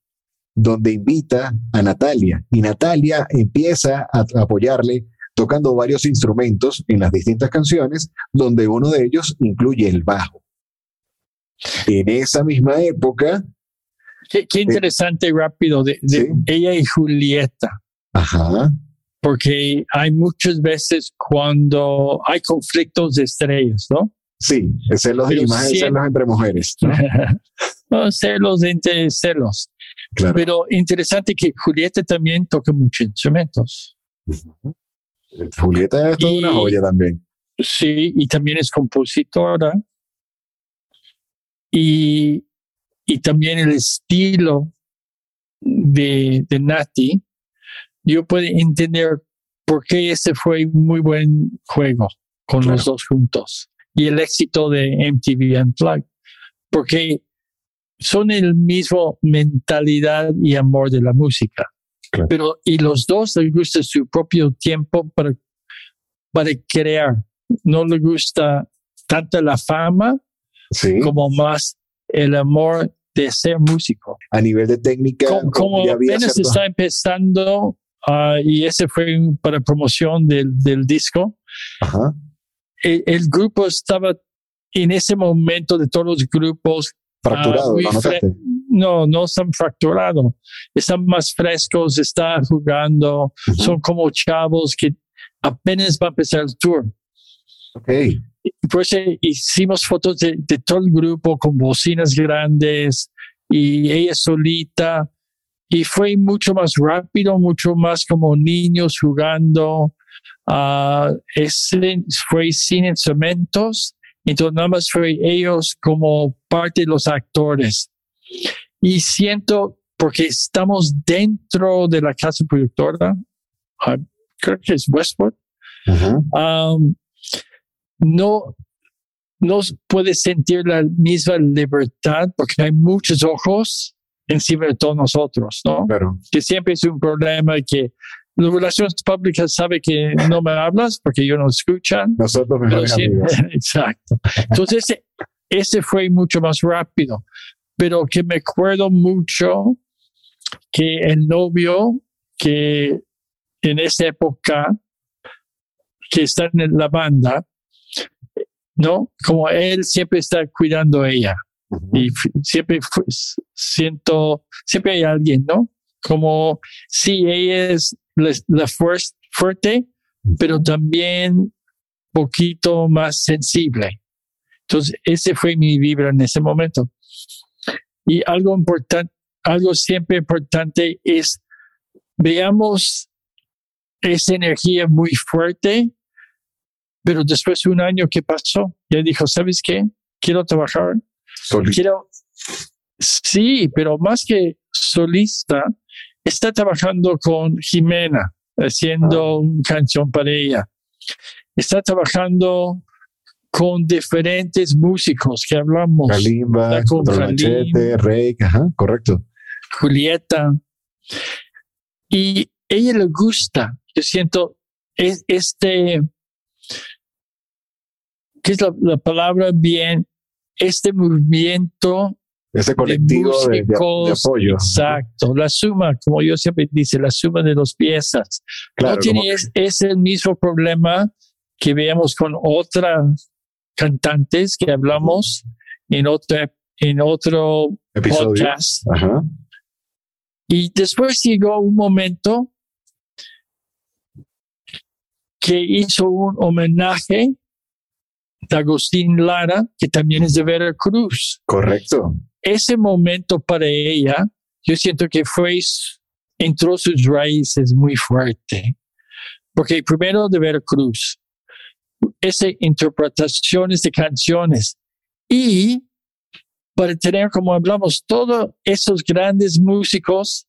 donde invita a Natalia y Natalia empieza a apoyarle tocando varios instrumentos en las distintas canciones, donde uno de ellos incluye el bajo. En esa misma época, Qué, qué interesante, rápido, de, de Sí. ella y Julieta. ajá, porque hay muchas veces cuando hay conflictos de estrellas, ¿no? Sí, celos más siempre- celos entre mujeres, ¿no? No, celos entre celos. Claro. Pero interesante que Julieta también toca muchos instrumentos. Julieta es toda una joya también. Sí, y también es compositora. Y, y también el estilo de, de Nati, yo puedo entender por qué ese fue un muy buen juego con Claro. los dos juntos. Y el éxito de MTV Unplugged, porque son el mismo mentalidad y amor de la música. Claro. Pero, y los dos les gusta su propio tiempo para, para crear. No le gusta tanto la fama Sí, como más el amor de ser músico. a nivel de técnica, Como, como apenas está empezando, ah, y ese fue para promoción del, del disco, Ajá, el, el grupo estaba en ese momento de todos los grupos, fracturado, ¿lo fre- notaste? no, no están fracturados, están más frescos, están jugando, son como chavos que apenas va a empezar el tour. Ok, Por eso hicimos fotos de, de todo el grupo con bocinas grandes y ella solita. Y fue mucho más rápido, mucho más como niños jugando. Uh, ese fue sin instrumentos, entonces nada más fue ellos como parte de los actores. Y siento, porque estamos dentro de la casa productora, uh, creo que es Westwood, um, no, no puede sentir la misma libertad porque hay muchos ojos encima de todos nosotros, ¿no? Que siempre es un problema que las relaciones públicas sabe que no me hablas porque yo no escuchan. Nosotros mejores amigos. Exacto. Entonces, ese, ese fue mucho más rápido, pero que me acuerdo mucho que el novio que en esa época que está en la banda, ¿no? Como él siempre está cuidando a ella. Y siempre siento, siempre hay alguien, ¿no? Como si ella es la, fuerte, pero también poquito más sensible. Entonces, ese fue mi vibra en ese momento. Y algo importante, algo siempre importante es, veamos esa energía muy fuerte, pero después de un año que pasó, ya dijo, ¿sabes qué? Quiero trabajar. Quiero, sí, pero más que solista, está trabajando con Jimena, haciendo ah. una canción para ella. Está trabajando con diferentes músicos que hablamos. Kalimba, con Rey, correcto. Julieta. Y ella le gusta, yo siento, es, este, ¿qué es la, la palabra bien? Este movimiento ese colectivo de, apoyo. Exacto, la suma, como yo siempre dice, la suma de dos piezas. Claro, no tiene, es, el mismo problema que veamos con otras cantantes que hablamos en otro, en otro podcast. Y después llegó un momento que hizo un homenaje de Agustín Lara, que también es de Veracruz. Correcto ese momento para ella, yo siento que fue, entró sus raíces muy fuerte. Porque primero de Veracruz, esas interpretaciones de canciones y para tener, como hablamos, todos esos grandes músicos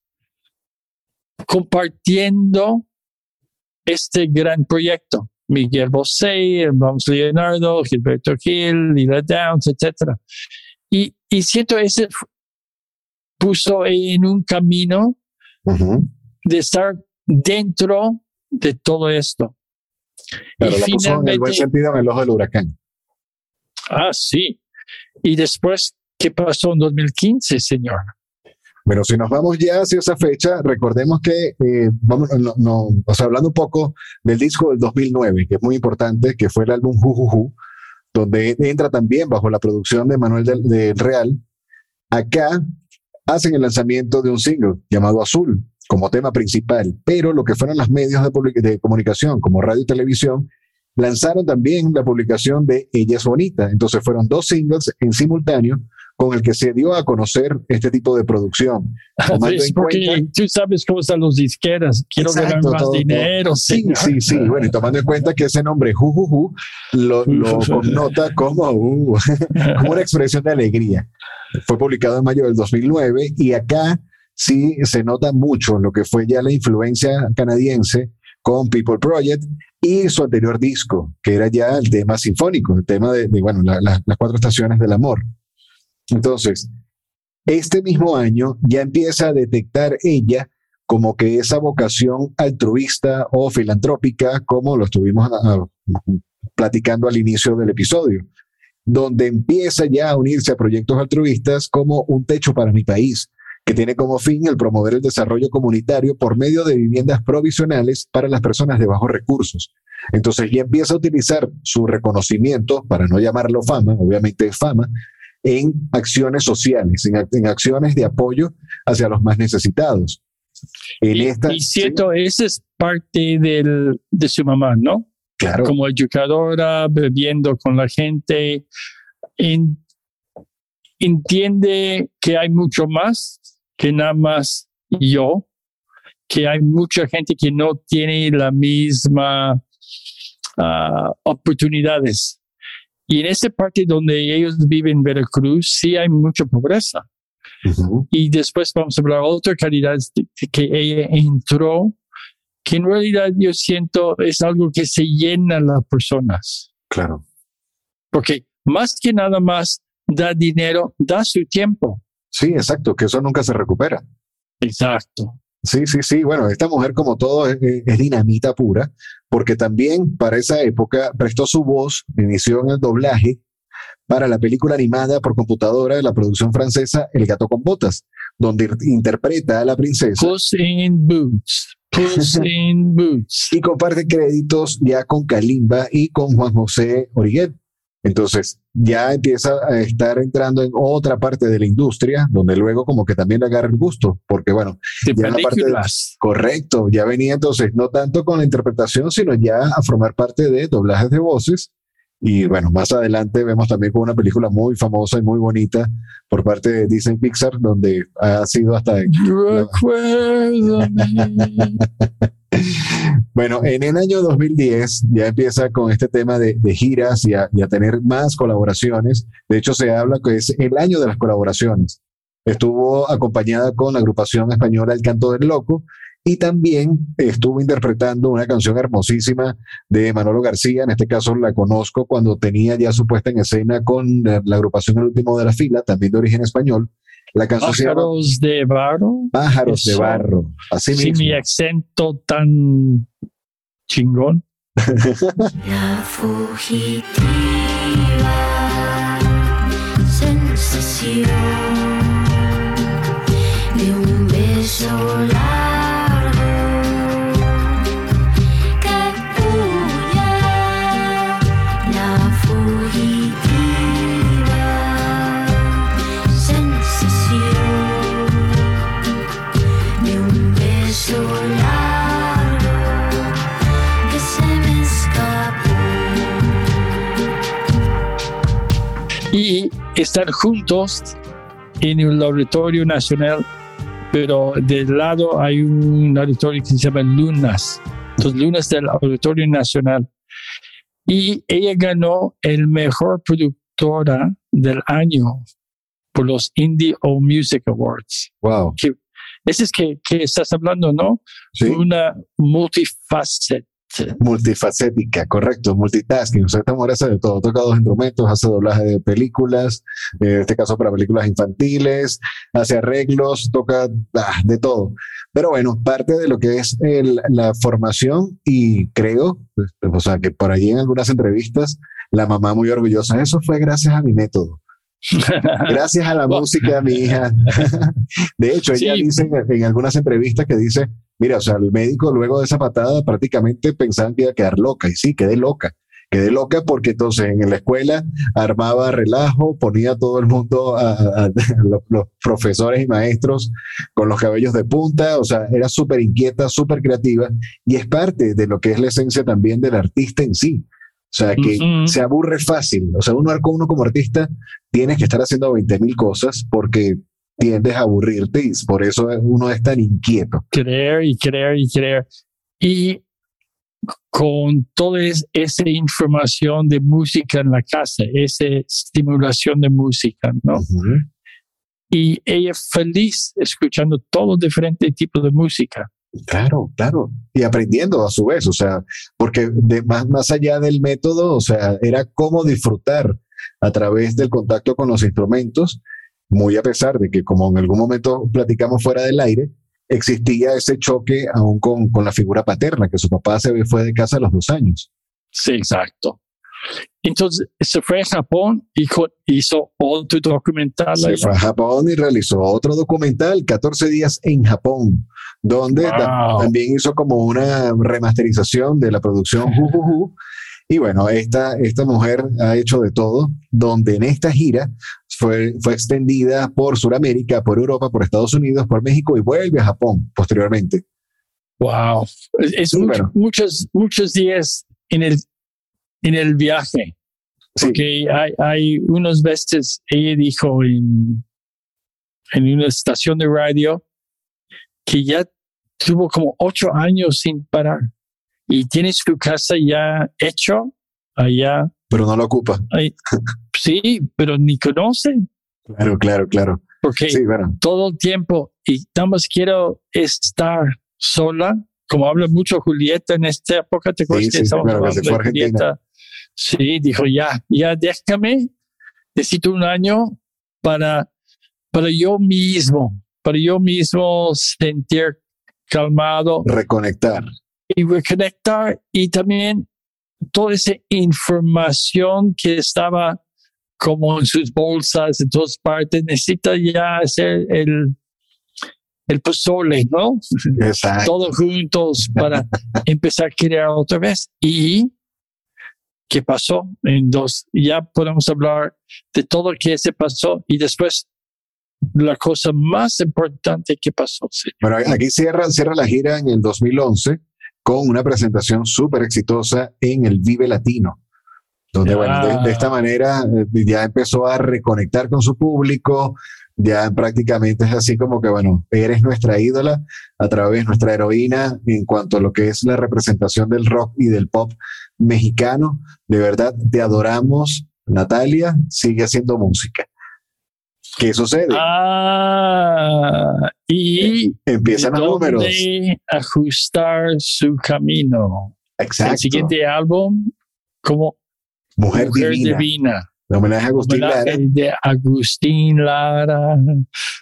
compartiendo este gran proyecto. Miguel Bosé, Leonardo, Gilberto Gil, Lila Downs, etc. Y, y siento ese puso en un camino de estar dentro de todo esto. Pero y puso en el buen sentido en el ojo del huracán. Ah, sí. Y después, ¿qué pasó en 2015, señor? Bueno, si nos vamos ya hacia esa fecha, recordemos que, eh, vamos, no, o sea, hablando un poco del disco del 2009, que es muy importante, que fue el álbum Jujuju, donde entra también bajo la producción de Manuel del, Real. Acá hacen el lanzamiento de un single llamado Azul como tema principal, pero lo que fueron los medios de, de comunicación como radio y televisión lanzaron también la publicación de Ella es Bonita. Entonces fueron dos singles en simultáneo con el que se dio a conocer este tipo de producción. porque tú sabes cómo están los disqueras, quiero ganar más dinero. Sí, sí, sí, Bueno, y tomando en cuenta que ese nombre Jujuju lo, lo connota como, uh, como una expresión de alegría. Fue publicado en mayo del 2009 y acá sí se nota mucho lo que fue ya la influencia canadiense con People Project y su anterior disco, que era ya el tema sinfónico, el tema de, bueno, las cuatro estaciones del amor. Entonces, este mismo año ya empieza a detectar ella como que esa vocación altruista o filantrópica, como lo estuvimos ah, platicando al inicio del episodio, donde empieza ya a unirse a proyectos altruistas como Un Techo para mi País, que tiene como fin el promover el desarrollo comunitario por medio de viviendas provisionales para las personas de bajos recursos. Entonces ya empieza a utilizar su reconocimiento, para no llamarlo fama, obviamente es fama, en acciones sociales, en, acciones de apoyo hacia los más necesitados. En y, esta, y cierto, esa es parte del, de su mamá, ¿no? Claro. Como educadora, bebiendo con la gente, entiende que hay mucho más que nada más yo, que hay mucha gente que no tiene la misma ah, oportunidades. Y en esa parte donde ellos viven en Veracruz, sí hay mucha pobreza. Y después vamos a hablar de otra calidad que ella entró, que en realidad yo siento es algo que se llena a las personas. Claro. Porque más que nada más da dinero, da su tiempo. Sí, exacto, que eso nunca se recupera. Exacto. Sí, sí, sí. Bueno, esta mujer, como todo, es, es dinamita pura, porque también para esa época prestó su voz, inició en el doblaje para la película animada por computadora de la producción francesa El gato con botas, donde interpreta a la princesa Puss in Boots. Puss in Boots. y comparte créditos ya con Kalimba y con Juan José Origuet. Entonces, ya empieza a estar entrando en otra parte de la industria, donde luego como que también le agarra el gusto, porque bueno, De Ya la parte de-. Correcto, ya venía entonces no tanto con la interpretación, sino ya a formar parte de doblajes de voces. Y bueno, más adelante vemos también con una película muy famosa y muy bonita por parte de Disney Pixar, donde ha sido hasta... Recuérdame. Bueno, en el año 2010 ya empieza con este tema de, giras y a, tener más colaboraciones. De hecho, se habla que es el año de las colaboraciones. Estuvo acompañada con la agrupación española El Canto del Loco y también estuvo interpretando una canción hermosísima de Manolo García. En este caso la conozco cuando tenía ya su puesta en escena con la agrupación El Último de la Fila, también de origen español. La canción se llama Pájaros de barro. Pájaros de. Barro. Así Sí, mismo. mi acento tan chingón. La fugitiva sensación y estar juntos en el Laboratorio Nacional, pero del lado hay un laboratorio que se llama Lunas, los Lunas del Laboratorio Nacional. Y ella ganó el mejor productora del año por los Indie All Music Awards. Wow. Ese es que, que estás hablando, ¿no? Sí. Una multifacet. Multifacética, correcto, multitasking. O sea, esta mujer hace de todo, toca dos instrumentos, hace doblaje de películas, en este caso para películas infantiles, hace arreglos, toca ah, de todo. Pero bueno, parte de lo que es la formación y creo, pues, o sea, que por allí en algunas entrevistas, la mamá muy orgullosa, eso fue gracias a mi método. Gracias a la música, mi hija. De hecho, ella Sí. dice en, algunas entrevistas que dice, mira, o sea, el médico luego de esa patada prácticamente pensaban que iba a quedar loca. Y sí, quedé loca. Quedé loca porque entonces en la escuela armaba relajo, ponía a todo el mundo, a, a- a los, los profesores y maestros con los cabellos de punta, o sea, era súper inquieta, súper creativa y es parte de lo que es la esencia también del artista en sí. O sea, que Ujú. se aburre fácil. O sea, uno, uno como artista tienes que estar haciendo 20 mil cosas porque tiendes a aburrirte y por eso uno es tan inquieto. creer y creer y creer. Y con toda es- esa información de música en la casa, esa estimulación de música, ¿no? Ujú. Y ella feliz escuchando todo diferente tipo de música. Claro, claro. Y aprendiendo a su vez, o sea, porque de más, más allá del método, o sea, era cómo disfrutar a través del contacto con los instrumentos, muy a pesar de que, como en algún momento platicamos fuera del aire, existía ese choque aún con, con la figura paterna, que su papá se fue de casa a los dos años. Sí, exacto. Entonces se fue a Japón y hizo otro documental. Se allá. fue a Japón y realizó otro documental, 14 días en Japón, donde Wow. también hizo como una remasterización de la producción Ju, Ju, Ju. Y bueno, esta, esta mujer ha hecho de todo, donde en esta gira fue, fue extendida por Sudamérica, por Europa, por Estados Unidos, por México y vuelve a Japón posteriormente. Wow. Es, mucho- muchos, muchos días en el, en el viaje. Sí, Porque hay, hay unas veces, ella dijo en, en una estación de radio que ya tuvo como ocho años sin parar y tiene su casa ya hecho allá. Pero no lo ocupa. Sí, pero ni conoce. Claro, claro, claro. Porque Sí, todo el tiempo y nada más quiero estar sola, como habla mucho Julieta en esta época, ¿te acuerdas Sí, que sí, estamos claro, hablando de. Julieta? Sí, dijo ya, ya déjame, necesito un año para, para yo mismo, para yo mismo sentir calmado reconectar. y reconectar y también toda esa información que estaba como en sus bolsas en todas partes necesita ya hacer el el pozole, ¿no? Exacto. Todos juntos para empezar a crear otra vez. Y qué pasó en dos, ya podemos hablar de todo lo que se pasó y después la cosa más importante que pasó. Bueno, aquí cierra, cierra la gira en el 2011 con una presentación súper exitosa en el Vive Latino, donde, Ah. bueno, de, de esta manera eh, ya empezó a reconectar con su público, ya prácticamente es así como que, bueno, eres nuestra ídola a través de nuestra heroína en cuanto a lo que es la representación del rock y del pop mexicano. De verdad, te adoramos, Natalia, sigue haciendo música. ¿Qué sucede? Ah, y Empiezan los números. ajustar su camino. Exacto. El siguiente álbum, como Mujer, Mujer Divina. Homenaje a Agustín homenaje Lara. de Agustín Lara,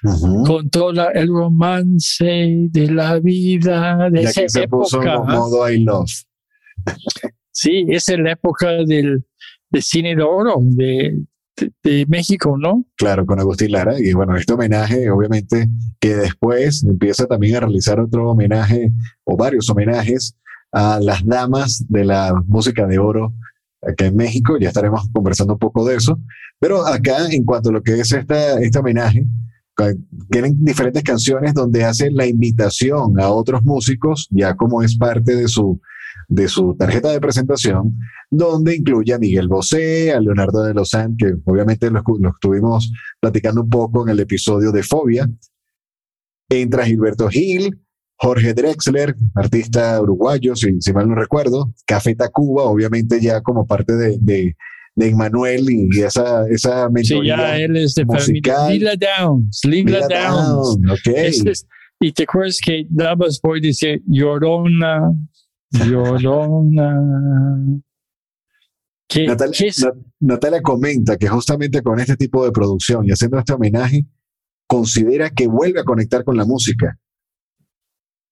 Ujú. con todo el romance de la vida de Y esa aquí se puso época. mo- modo I love. Sí, es la época del, del cine de oro de, de, México, ¿no? Claro, con Agustín Lara. Y bueno, este homenaje, obviamente, que después empieza también a realizar otro homenaje o varios homenajes a las damas de la música de oro acá en México. Ya estaremos conversando un poco de eso. Pero acá, en cuanto a lo que es esta, este homenaje, tienen diferentes canciones donde hace la invitación a otros músicos, ya como es parte de su, de su tarjeta de presentación, donde incluye a Miguel Bosé, a Leonardo de Lozán, que obviamente lo, lo estuvimos platicando un poco en el episodio de Fobia. Entra Gilberto Gil, Jorge Drexler, artista uruguayo, si, si mal no recuerdo, Café Tacuba, obviamente ya como parte de, de, de Emmanuel y, y esa, esa Sí, mentoría. ya él es de musical. Lila Downs, Lila, Lila Downs. Down, ok. Ese es- y te acuerdas que voy a decir llorona, llorona. ¿Qué, Natalia, qué es? Na- Natalia comenta que justamente con este tipo de producción y haciendo este homenaje, considera que vuelve a conectar con la música.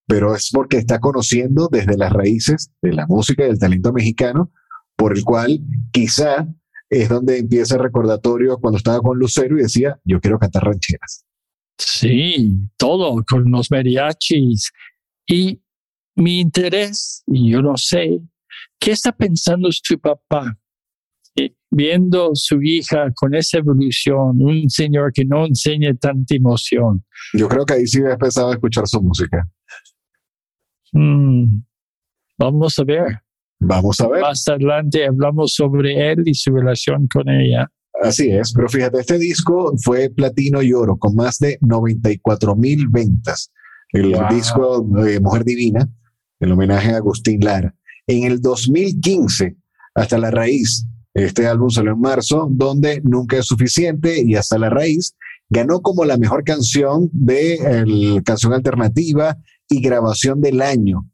Pero es porque está conociendo desde las raíces de la música y del talento mexicano, por el cual quizá es donde empieza el recordatorio cuando estaba con Lucero y decía, yo quiero cantar rancheras. Sí, todo con los mariachis. Y mi interés, y yo no sé, ¿qué está pensando su papá? Eh, Viendo su hija con esa evolución, un señor que no enseña tanta emoción. Yo creo que ahí sí empezaba a escuchar su música. Mm, Vamos a ver. Vamos a ver. Más adelante hablamos sobre él y su relación con ella. Así es, pero fíjate, este disco fue platino y oro con más de 94 mil ventas. El Wow. disco de Mujer Divina, el homenaje a Agustín Lara. En el 2015, hasta la raíz, este álbum salió en marzo, donde nunca es suficiente y hasta la raíz ganó como la mejor canción de el- canción alternativa y grabación del año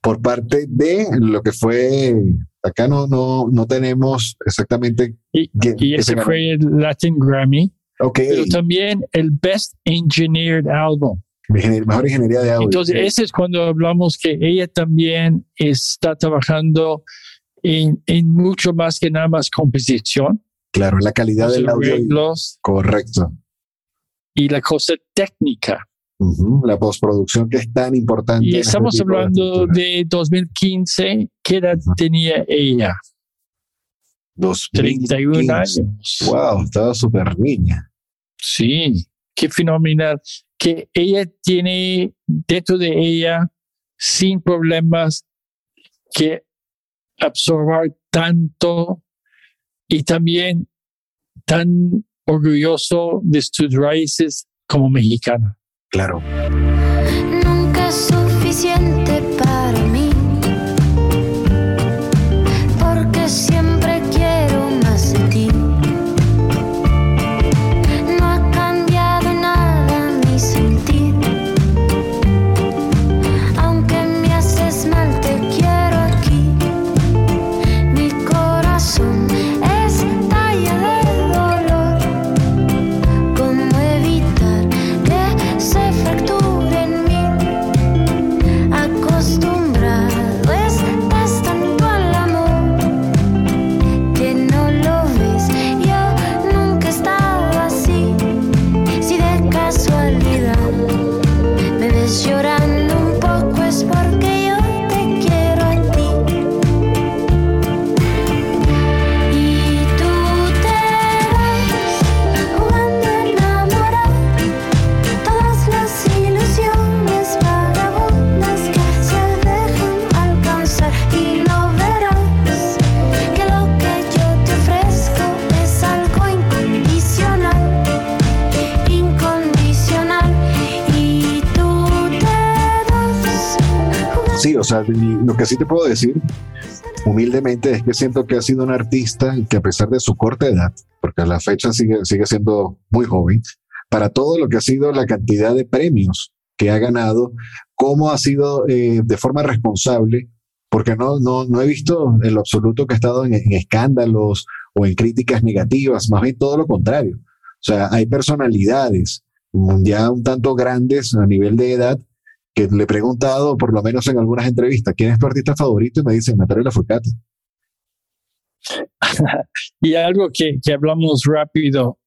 por parte de lo que fue acá no no no tenemos exactamente Y, ¿Qué- y ese fue el Latin Grammy, Ok, pero también el Best Engineered Album. Mejor ingeniería de audio. Entonces, ese es cuando hablamos que ella también está trabajando en, en mucho más que nada más composición, claro, la calidad del audio. Correcto. y la cosa técnica. La postproducción que es tan importante. Y este estamos de hablando de 2015, ¿qué edad tenía ella? 2015. 31 años. Wow, estaba súper niña. Sí, que fenomenal, que ella tiene dentro de ella, sin problemas, que absorber tanto y también tan orgulloso de sus raíces como mexicana. Claro. Nunca es suficiente. O sea, lo que sí te puedo decir humildemente es que siento que ha sido un artista que a pesar de su corta edad, porque a la fecha sigue, sigue siendo muy joven, para todo lo que ha sido la cantidad de premios que ha ganado, cómo ha sido eh, de forma responsable, porque no, no, no he visto en lo absoluto que ha estado en, en escándalos o en críticas negativas, más bien todo lo contrario. O sea, hay personalidades ya un tanto grandes a nivel de edad que le he preguntado, por lo menos en algunas entrevistas, ¿quién es tu artista favorito? Y me dicen Natalia Lafourcade. y algo que, que, hablamos rápido,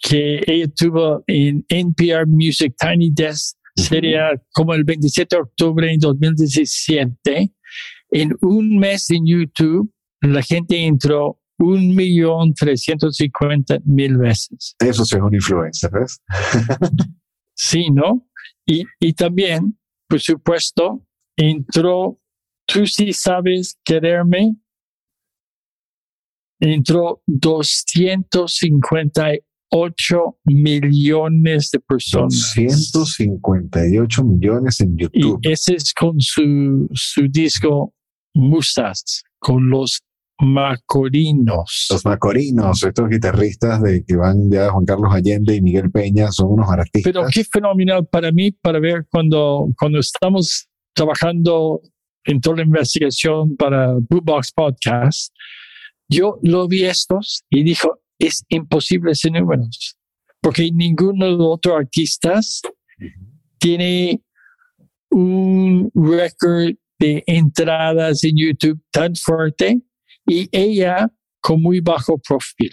que ella tuvo en NPR Music Tiny Desk, sería como el 27 de octubre de 2017. En un mes en YouTube, la gente entró un millón trescientos cincuenta mil veces. Eso sí es un influencer, ¿ves? sí, ¿no? Y, y también por supuesto, entró, tú sí sabes quererme, entró 258 millones de personas. 258 millones en YouTube. Y ese es con su, su disco Musas, con los Macorinos. Los Macorinos, estos guitarristas de que van ya Juan Carlos Allende y Miguel Peña, son unos artistas. Pero qué fenomenal para mí, para ver cuando, cuando estamos trabajando en toda la investigación para Bootbox Podcast, yo lo vi estos y dijo, es imposible ese números, porque ninguno de los otros artistas tiene un récord de entradas en YouTube tan fuerte y ella con muy bajo perfil.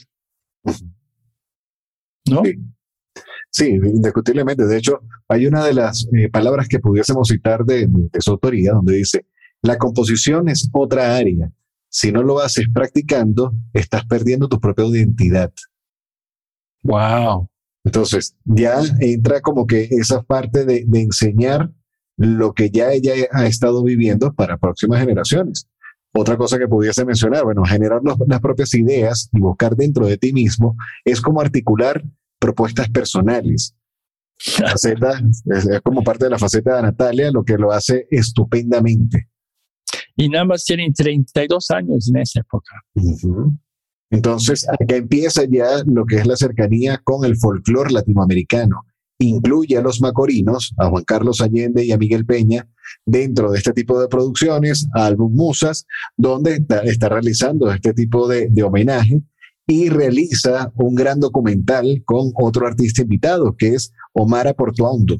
¿No? Sí. indiscutiblemente. De hecho, hay una de las eh, palabras que pudiésemos citar de, su autoría, donde dice, la composición es otra área. Si no lo haces practicando, estás perdiendo tu propia identidad. Wow. Entonces, ya entra como que esa parte de, de enseñar lo que ya ella ha estado viviendo para próximas generaciones. Otra cosa que pudiese mencionar, bueno, generar las propias ideas y buscar dentro de ti mismo es como articular propuestas personales. Faceta, es, como parte de la faceta de Natalia, lo que lo hace estupendamente. Y nada más tienen 32 años en esa época. Entonces, acá empieza ya lo que es la cercanía con el folclore latinoamericano incluye a los macorinos, a Juan Carlos Allende y a Miguel Peña, dentro de este tipo de producciones, Álbum Musas, donde está, realizando este tipo de, homenaje y realiza un gran documental con otro artista invitado, que es Omar Portuando.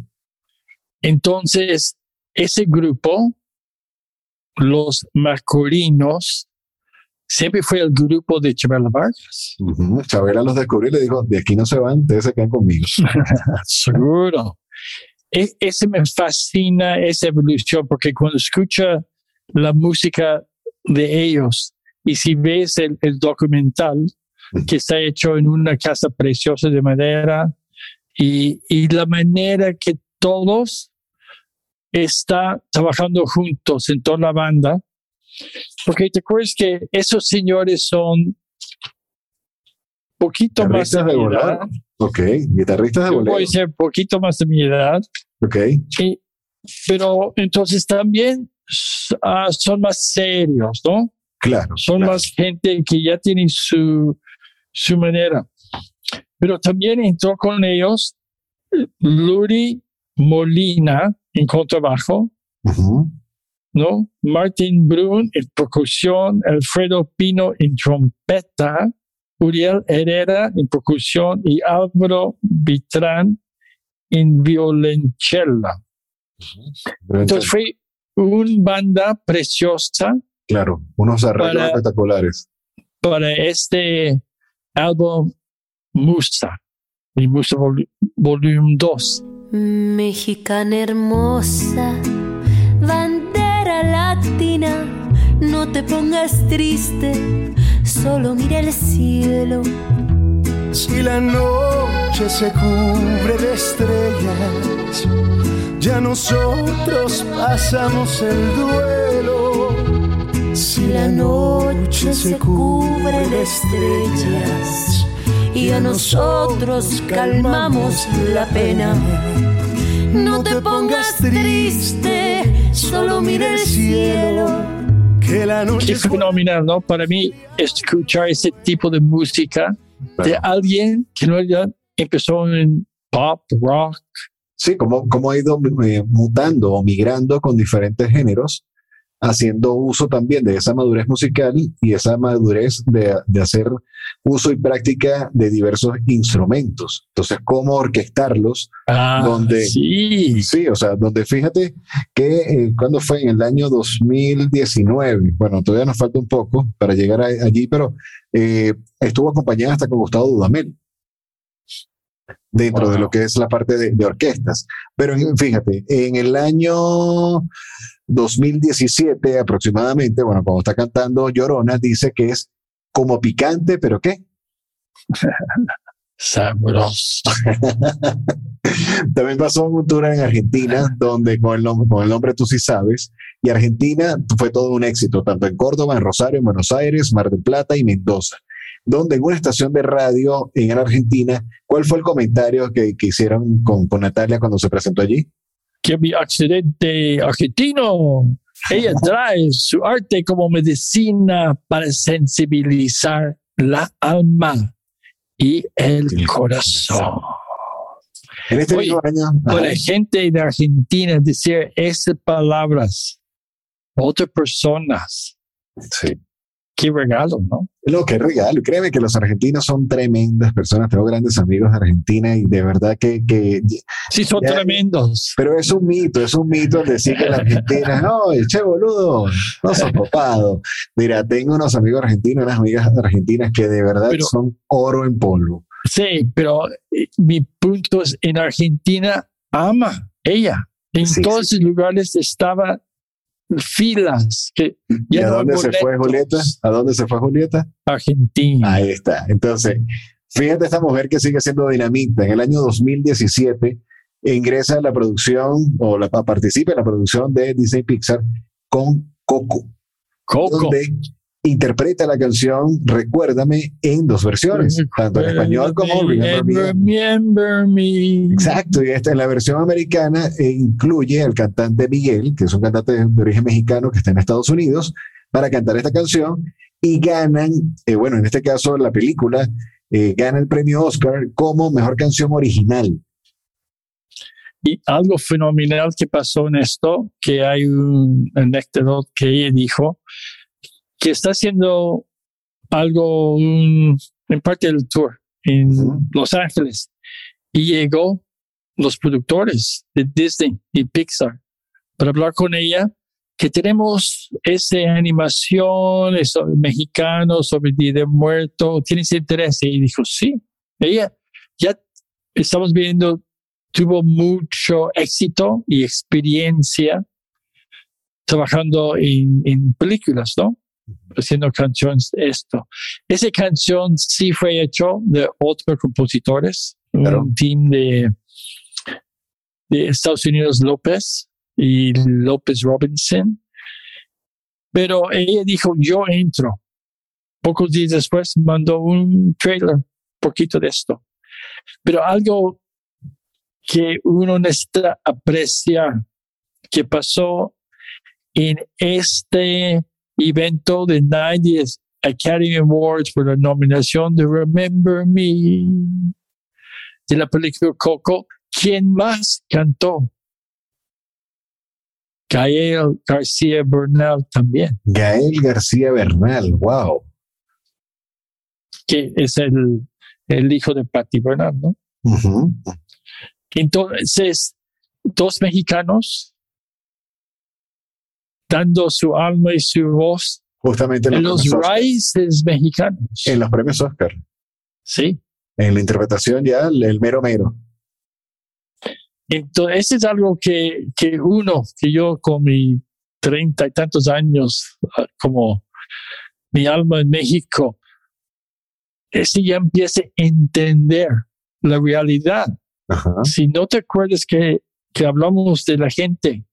Entonces, ese grupo, los macorinos, siempre fue el grupo de Chabela Vargas. Chabela los descubrió y le dijo, de aquí no se van, ustedes se quedan conmigo. Seguro. E, ese me fascina, esa evolución, porque cuando escucha la música de ellos y si ves el, documental que está hecho en una casa preciosa de madera y, y la manera que todos están trabajando juntos en toda la banda, porque te acuerdas que esos señores son poquito más de mi edad. Ok, guitarristas de bolero. Puede ser poquito más de mi edad. Ok. pero entonces también ah, son más serios, ¿no? Claro. Son más gente que ya tiene su, su manera. Pero también entró con ellos Luri Molina en contrabajo. ¿No? Martin Brun en percusión, Alfredo Pino en trompeta, Uriel Herrera en percusión y Álvaro Vitrán en violonchela. Entonces fue una banda preciosa. Claro, unos arreglos espectaculares. Para este álbum Musa, y Musa Volumen 2. Mexicana hermosa, latina, no te pongas triste, solo mira el cielo. Si la noche se cubre de estrellas, ya nosotros pasamos el duelo. Si la noche se cubre de estrellas y a nosotros calmamos la pena, no te pongas triste solo mire el cielo, que la noche Qué fenomenal, ¿no? Para mí, escuchar ese tipo de música de alguien que no ya empezó en pop, rock. Sí, cómo, cómo ha ido eh, mutando o migrando con diferentes géneros, haciendo uso también de esa madurez musical y esa madurez de, de hacer uso y práctica de diversos instrumentos. Entonces, cómo orquestarlos Ah, Donde- sí. Sí, o sea, donde fíjate que eh, cuando fue en el año 2019, bueno, todavía nos falta un poco para llegar a- allí, pero eh, estuvo acompañada hasta con Gustavo Dudamel dentro de lo que es la parte de, de orquestas. Pero fíjate, en el año 2017 aproximadamente, bueno, cuando está cantando Llorona, dice que es como picante, pero ¿qué? Sabroso. También pasó un tour en Argentina, donde con el, nombre, con el nombre tú sí sabes, y Argentina fue todo un éxito, tanto en Córdoba, en Rosario, en Buenos Aires, Mar del Plata y Mendoza, donde en una estación de radio en Argentina, ¿cuál fue el comentario que, que hicieron con, con Natalia cuando se presentó allí? que mi accidente argentino. Ella trae su arte como medicina para sensibilizar la alma y el El corazón. En este Oye, año, ajá, la gente de Argentina decir esas palabras otras personas, sí. Qué regalo, ¿no? Lo que regalo. Créeme que los argentinos son tremendas personas. Tengo grandes amigos de Argentina y de verdad que, que Sí, son Ya- tremendos. Pero es un mito, es un mito el decir que la Argentina, no, che boludo, no sos copado. Mira, tengo unos amigos argentinos, unas amigas argentinas que de verdad Pero- son oro en polvo. Sí, pero eh, mi punto es, en Argentina ama ella. En Sí, todos esos lugares estaba filas que ¿Y a no dónde se fue. Julieta? ¿A dónde se fue Julieta? Argentina. Ahí está. Entonces, fíjate esta mujer que sigue siendo dinamita. En el año 2017 ingresa a la producción o la, participa en la producción de Disney Pixar con Coco. Coco. donde interpreta la canción Recuérdame en dos versiones, tanto en español como Remember Me. Remember me. Exacto, y esta en la versión americana eh, incluye al cantante Miguel, que es un cantante de, de origen mexicano que está en Estados Unidos, para cantar esta canción y ganan, eh, bueno, en este caso la película eh, gana el premio Oscar como mejor canción original. Y algo fenomenal que pasó en esto, que hay un anécdota que ella dijo, que está haciendo algo un- en parte del tour en. Los Ángeles. Y llegó los productores de Disney y Pixar para hablar con ella que tenemos esa animación eso, mexicano sobre el Día de Muerto, ¿tienes interés? Y dijo, sí. Ella ya estamos viendo tuvo mucho éxito y experiencia trabajando en, en películas, ¿no? Haciendo canciones de esto. Esa canción sí fue hecho de otros compositores, Claro. un team de, de Estados Unidos López y López Robinson. Pero ella dijo, yo entro. Pocos días después mandó un trailer, poquito de esto. Pero algo que uno necesita apreciar que pasó en este evento de 90th Academy Awards por la nominación de Remember Me de la película Coco. ¿Quién más cantó? Gael García Bernal también, Gael García Bernal, wow. que es el, el hijo de Patti Bernal, ¿no? Entonces, dos mexicanos dando su alma y su voz Justamente en en los, Oscar. raíces mexicanos. en los premios Oscar. Sí. En la interpretación ya, el, el mero mero. Entonces, es algo que, que uno, que yo con mi treinta y tantos años, ah, como mi alma en México, ese ya empieza a entender la realidad. Ajá. Si no te acuerdas que, que hablamos de la gente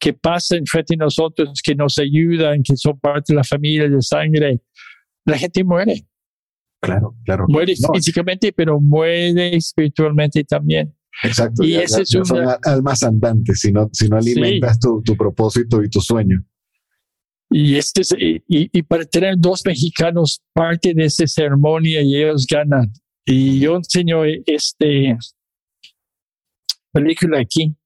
que pasa enfrente de nosotros, que nos ayudan, que son parte de la familia de sangre, la gente muere. Claro, claro. Muere No, físicamente, pero muere espiritualmente también. Exacto. Y ya- ese ya- es ya son una- a- almas andantes si no, si no Sí. alimentas tu, tu propósito y tu sueño. Y, este es- y, y- para tener dos mexicanos parte de esa ceremonia y ellos ganan. Y yo enseño este película aquí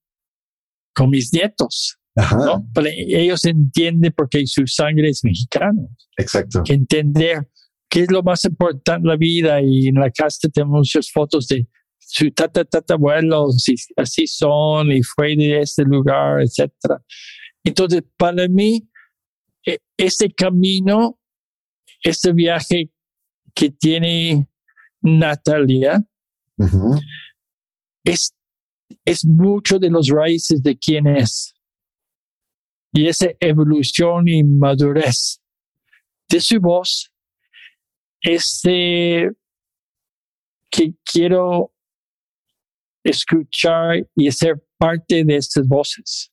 con mis nietos, ¿no? Para ellos entienden porque su sangre es mexicana. exacto. que entender qué es lo más importante en la vida y en la casa tenemos muchas fotos de su tata tatabuelos y así son y fue de este lugar, etcétera. Entonces, para mí, e- este camino, este viaje que tiene Natalia es, es mucho de los raíces de quién es. Y esa evolución y madurez de su voz, este que quiero escuchar y ser parte de estas voces.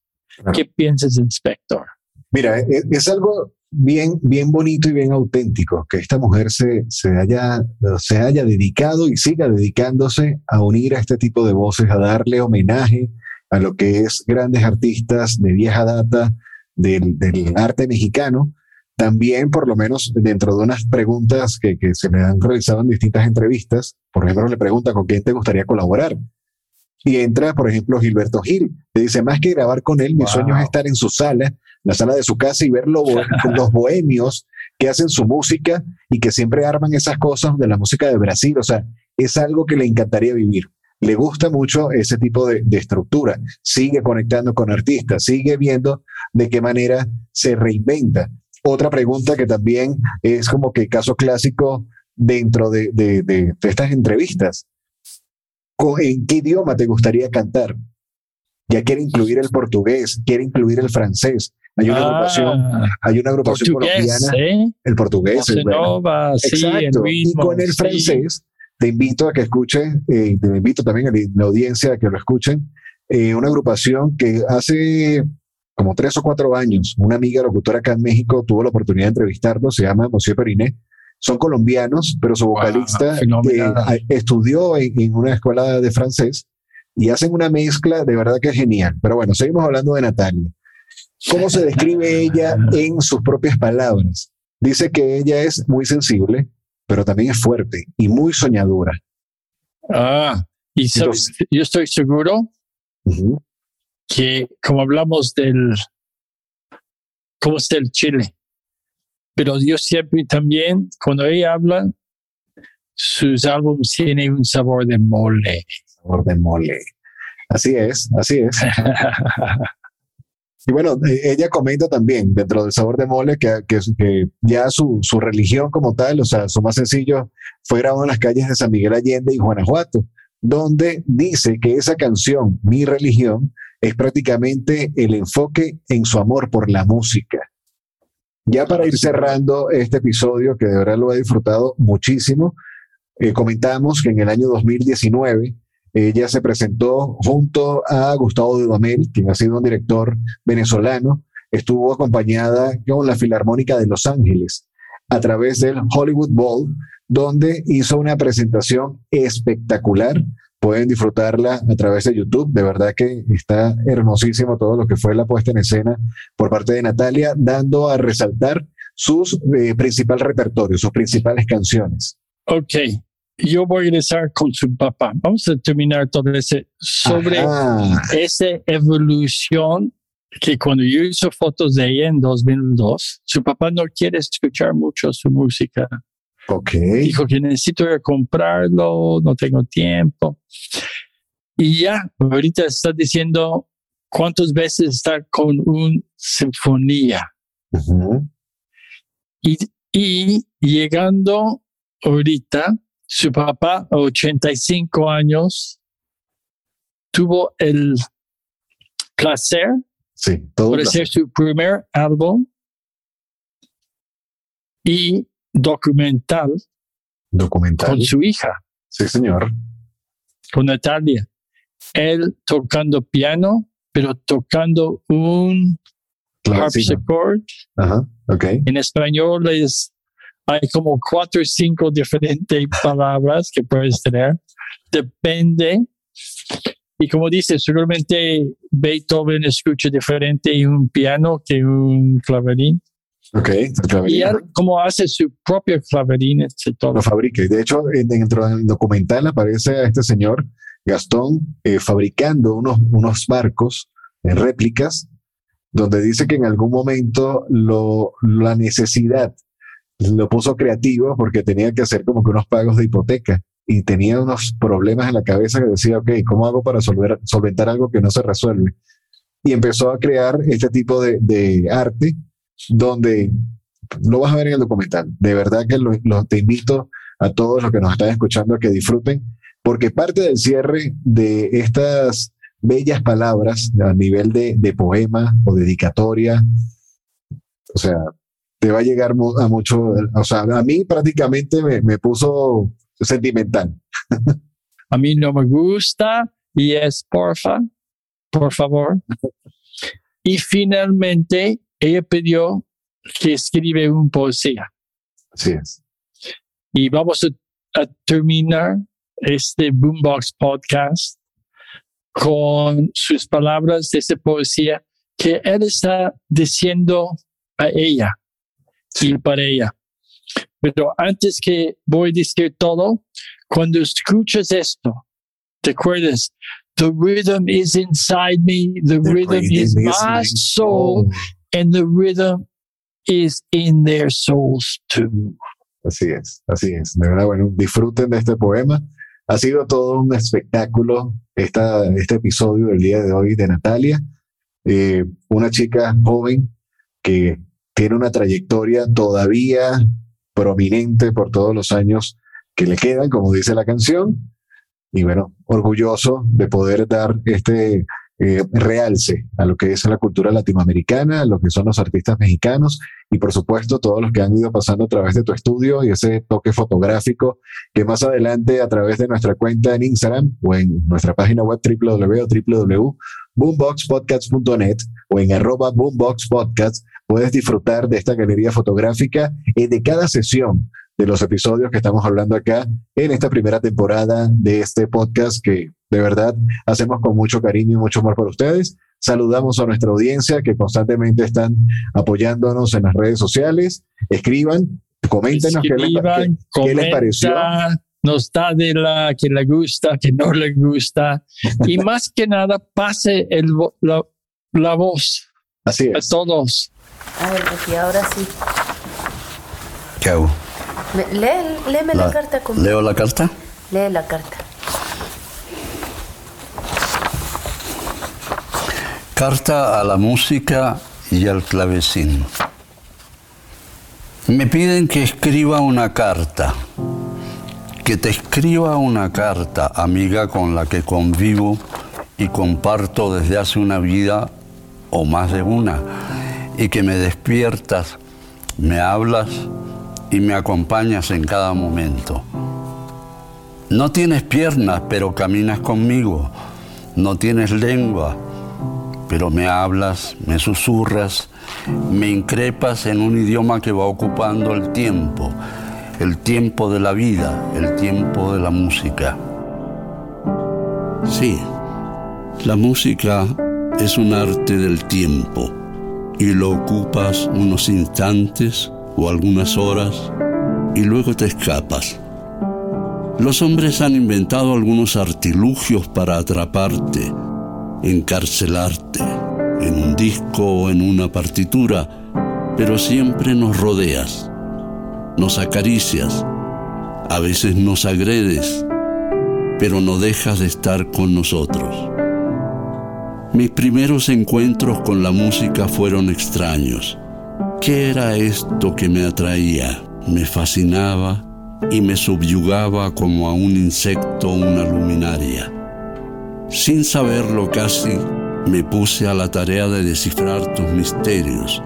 ¿Qué piensas, inspector? Mira, e- es, algo bien, bien bonito y bien auténtico que esta mujer se, se, haya, se haya dedicado y siga dedicándose a unir a este tipo de voces, a darle homenaje a lo que es grandes artistas de vieja data del, del arte mexicano. También, por lo menos, dentro de unas preguntas que, que se le han realizado en distintas entrevistas, por ejemplo, le pregunta con quién te gustaría colaborar. Y entra, por ejemplo, Gilberto Gil. Le dice, más que grabar con él, mi Wow. sueño es estar en su sala, la sala de su casa y ver lo los bohemios que hacen su música y que siempre arman esas cosas de la música de Brasil. O sea, es algo que le encantaría vivir. Le gusta mucho ese tipo de, de estructura. Sigue conectando con artistas, sigue viendo de qué manera se reinventa. Otra pregunta que también es como que caso clásico dentro de, de- de- de estas entrevistas. ¿En qué idioma te gustaría cantar? Ya quiere incluir el portugués, quiere incluir el francés. Hay una agrupación, Ah, hay una agrupación colombiana, ¿eh? el portugués. Es bueno. nova, sí, el Exacto. y con el sí. francés, te invito a que escuches, eh, te invito también a la audiencia a que lo escuchen, eh, una agrupación que hace como tres o cuatro años, una amiga locutora acá en México tuvo la oportunidad de entrevistarlo, se llama Monsieur Periné. Son colombianos, pero su Wow, vocalista fenomenal. eh, a- estudió en, en una escuela de francés y hacen una mezcla de verdad que es genial. Pero bueno, seguimos hablando de Natalia. ¿Cómo se describe ella en sus propias palabras? Dice que ella es muy sensible, pero también es fuerte y muy soñadora. Ah, y sabes, Entonces- yo estoy seguro que como hablamos del cómo está el chile, pero yo siempre también cuando ella habla sus álbumes tienen un sabor de mole. Sabor de mole. Así es, así es. Y bueno, eh, ella comenta también dentro del sabor de mole que, que, ya su, su religión como tal, o sea, su más sencillo, fue grabado las calles de San Miguel Allende y Guanajuato, donde dice que esa canción, Mi religión, es prácticamente el enfoque en su amor por la música. Ya para ir cerrando este episodio, que de verdad lo he disfrutado muchísimo, eh, comentamos que en el año 2019 ella se presentó junto a Gustavo Dudamel, quien ha sido un director venezolano, estuvo acompañada con la Filarmónica de Los Ángeles a través del Hollywood Bowl, donde hizo una presentación espectacular. Pueden disfrutarla a través de YouTube. De verdad que está hermosísimo todo lo que fue la puesta en escena por parte de Natalia, dando a resaltar sus eh, principal repertorio, sus principales canciones. ok, yo voy a regresar con su papá. Vamos a terminar todo ese sobre Ajá. esa evolución que cuando yo hice fotos de ella en 2002, su papá no quiere escuchar mucho su música. Ok. Dijo que necesito ir a comprarlo, no tengo tiempo. Y ya, ahorita está diciendo cuántas veces está con una sinfonía. Y, y llegando ahorita, su papá, a 85 años, tuvo el placer Sí, todo placer. hacer su primer álbum y documental documental. con su hija, Sí, señor. con Natalia. Él tocando piano, pero tocando un harpsichord. Ajá, ok. En español es, hay como cuatro o cinco diferentes palabras que puedes tener. Depende Y como dice, seguramente Beethoven escucha diferente un piano que un claverín. Ok, y él como hace su propio claverín, etc. Lo fabrica. De hecho, dentro del documental aparece a este señor, Gastón, eh, fabricando unos, unos barcos en réplicas, donde dice que en algún momento lo, la necesidad lo puso creativo porque tenía que hacer como que unos pagos de hipoteca y tenía unos problemas en la cabeza que decía, ok, ¿cómo hago para solventar algo que no se resuelve? Y empezó a crear este tipo de, de arte donde lo vas a ver en el documental. De verdad que lo, te invito a todos los que nos están escuchando a que disfruten, porque parte del cierre de estas bellas palabras a nivel de, de poema o dedicatoria, o sea, te va a llegar a mucho, o sea, a mí prácticamente me, me puso sentimental. a mí no me gusta y es porfa, por favor. Y finalmente ella pidió que escribe una poesía. Así es. Y vamos a, terminar este Boombox podcast con sus palabras de esa poesía que él está diciendo a ella y para ella. Pero antes que voy a decir todo, cuando escuchas esto, te acuerdas, the rhythm is inside me, the, rhythm is my soul, and the rhythm is in their souls too. Así es, así es. De verdad, bueno, disfruten de este poema. Ha sido todo un espectáculo esta, este episodio del día de hoy de Natalia, eh, una chica joven que tiene una trayectoria todavía prominente por todos los años que le quedan, como dice la canción. Y bueno, orgulloso de poder dar este eh, realce a lo que es la cultura latinoamericana, a lo que son los artistas mexicanos y por supuesto todos los que han ido pasando a través de tu estudio y ese toque fotográfico que más adelante a través de nuestra cuenta en Instagram o en nuestra página web www.boomboxpodcast.net o en arroba boomboxpodcast puedes disfrutar de esta galería fotográfica y de cada sesión de los episodios que estamos hablando acá en esta primera temporada de este podcast que de verdad hacemos con mucho cariño y mucho amor por ustedes. Saludamos a nuestra audiencia que constantemente están apoyándonos en las redes sociales. Escriban, coméntenos qué, les, pareció nos da de la que le gusta, que no le gusta, y más que nada pase el, la, voz Así a todos. A ver, aquí ahora sí. ¿Qué hago? Lee, léeme la, carta. Conmigo. ¿Leo la carta? Lee la carta. Carta a la música y al clavecín. Me piden que escriba una carta, que te escriba una carta, amiga con la que convivo y comparto desde hace una vida o más de una, y que me despiertas, me hablas y me acompañas en cada momento. No tienes piernas, pero caminas conmigo. No tienes lengua, pero me hablas, me susurras, me increpas en un idioma que va ocupando el tiempo, el tiempo de la vida, el tiempo de la música. Sí, la música es un arte del tiempo y lo ocupas unos instantes o algunas horas y luego te escapas. Los hombres han inventado algunos artilugios para atraparte, encarcelarte en un disco o en una partitura, pero siempre nos rodeas, nos acaricias, a veces nos agredes, pero no dejas de estar con nosotros. Mis primeros encuentros con la música fueron extraños. ¿Qué era esto que me atraía? Me fascinaba y me subyugaba como a un insecto una luminaria. Sin saberlo casi, me puse a la tarea de descifrar tus misterios,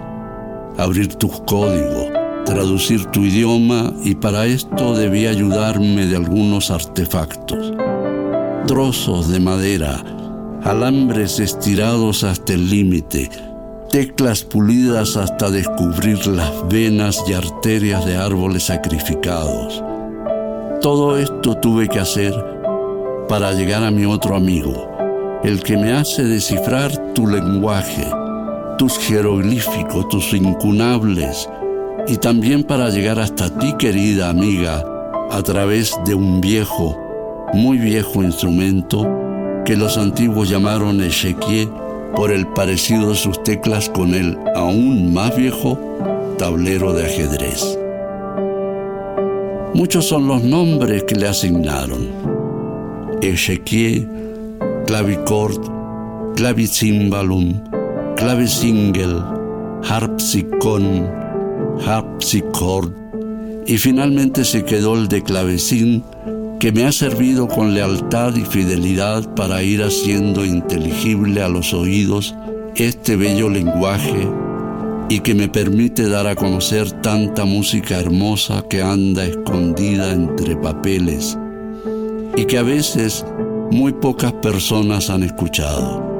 abrir tus códigos, traducir tu idioma y para esto debía ayudarme de algunos artefactos. Trozos de madera, alambres estirados hasta el límite, teclas pulidas hasta descubrir las venas y arterias de árboles sacrificados. Todo esto tuve que hacer para llegar a mi otro amigo, el que me hace descifrar tu lenguaje, tus jeroglíficos, tus incunables, y también para llegar hasta ti, querida amiga, a través de un viejo, muy viejo instrumento que los antiguos llamaron Ezequiel por el parecido de sus teclas con el aún más viejo tablero de ajedrez. Muchos son los nombres que le asignaron. Ezequiel, clavicord, clavicimbalum, clavicingel, harpsicón, harpsichord. Y finalmente se quedó el de clavecín que me ha servido con lealtad y fidelidad para ir haciendo inteligible a los oídos este bello lenguaje y que me permite dar a conocer tanta música hermosa que anda escondida entre papeles y que a veces muy pocas personas han escuchado.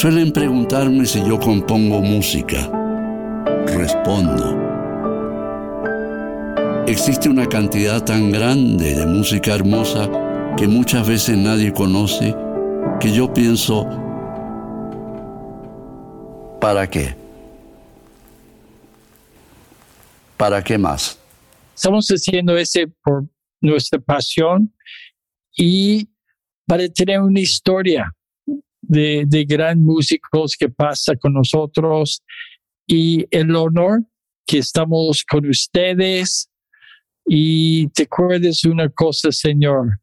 Suelen preguntarme si yo compongo música. Respondo. Existe una cantidad tan grande de música hermosa que muchas veces nadie conoce que yo pienso, ¿para qué? ¿Para qué más? Estamos haciendo ese por nuestra pasión y para tener una historia de, de gran músicos que pasa con nosotros y el honor que estamos con ustedes. Y te acuerdes una cosa, Señor.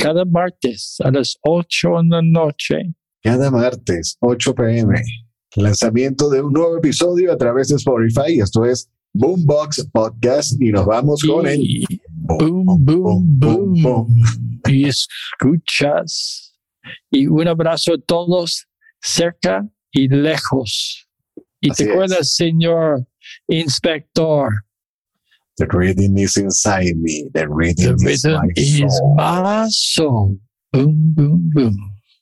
Cada martes a las 8 de la noche. Cada martes, 8 pm. Lanzamiento de un nuevo episodio a través de Spotify. Esto es Boombox Podcast y nos vamos con el boom, boom, boom, boom. Y escuchas y un abrazo a todos cerca y lejos. Y Así te es. acuerdas, señor inspector, The rhythm is inside me. The rhythm, the is my is soul. my soul. Boom, boom, boom.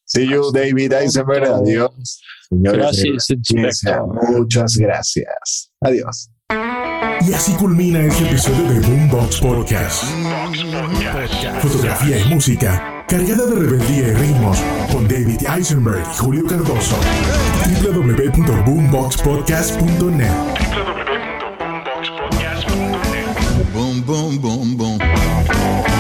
See you, David Eisenberg. Adiós. Señores, Gracias. Muchas gracias. Adiós. Y así culmina este episodio de Boombox Podcast. Fotografía y música cargada de rebeldía y ritmos con David Eisenberg y Julio Cardoso. www.boomboxpodcast.net Boom, boom, boom, boom.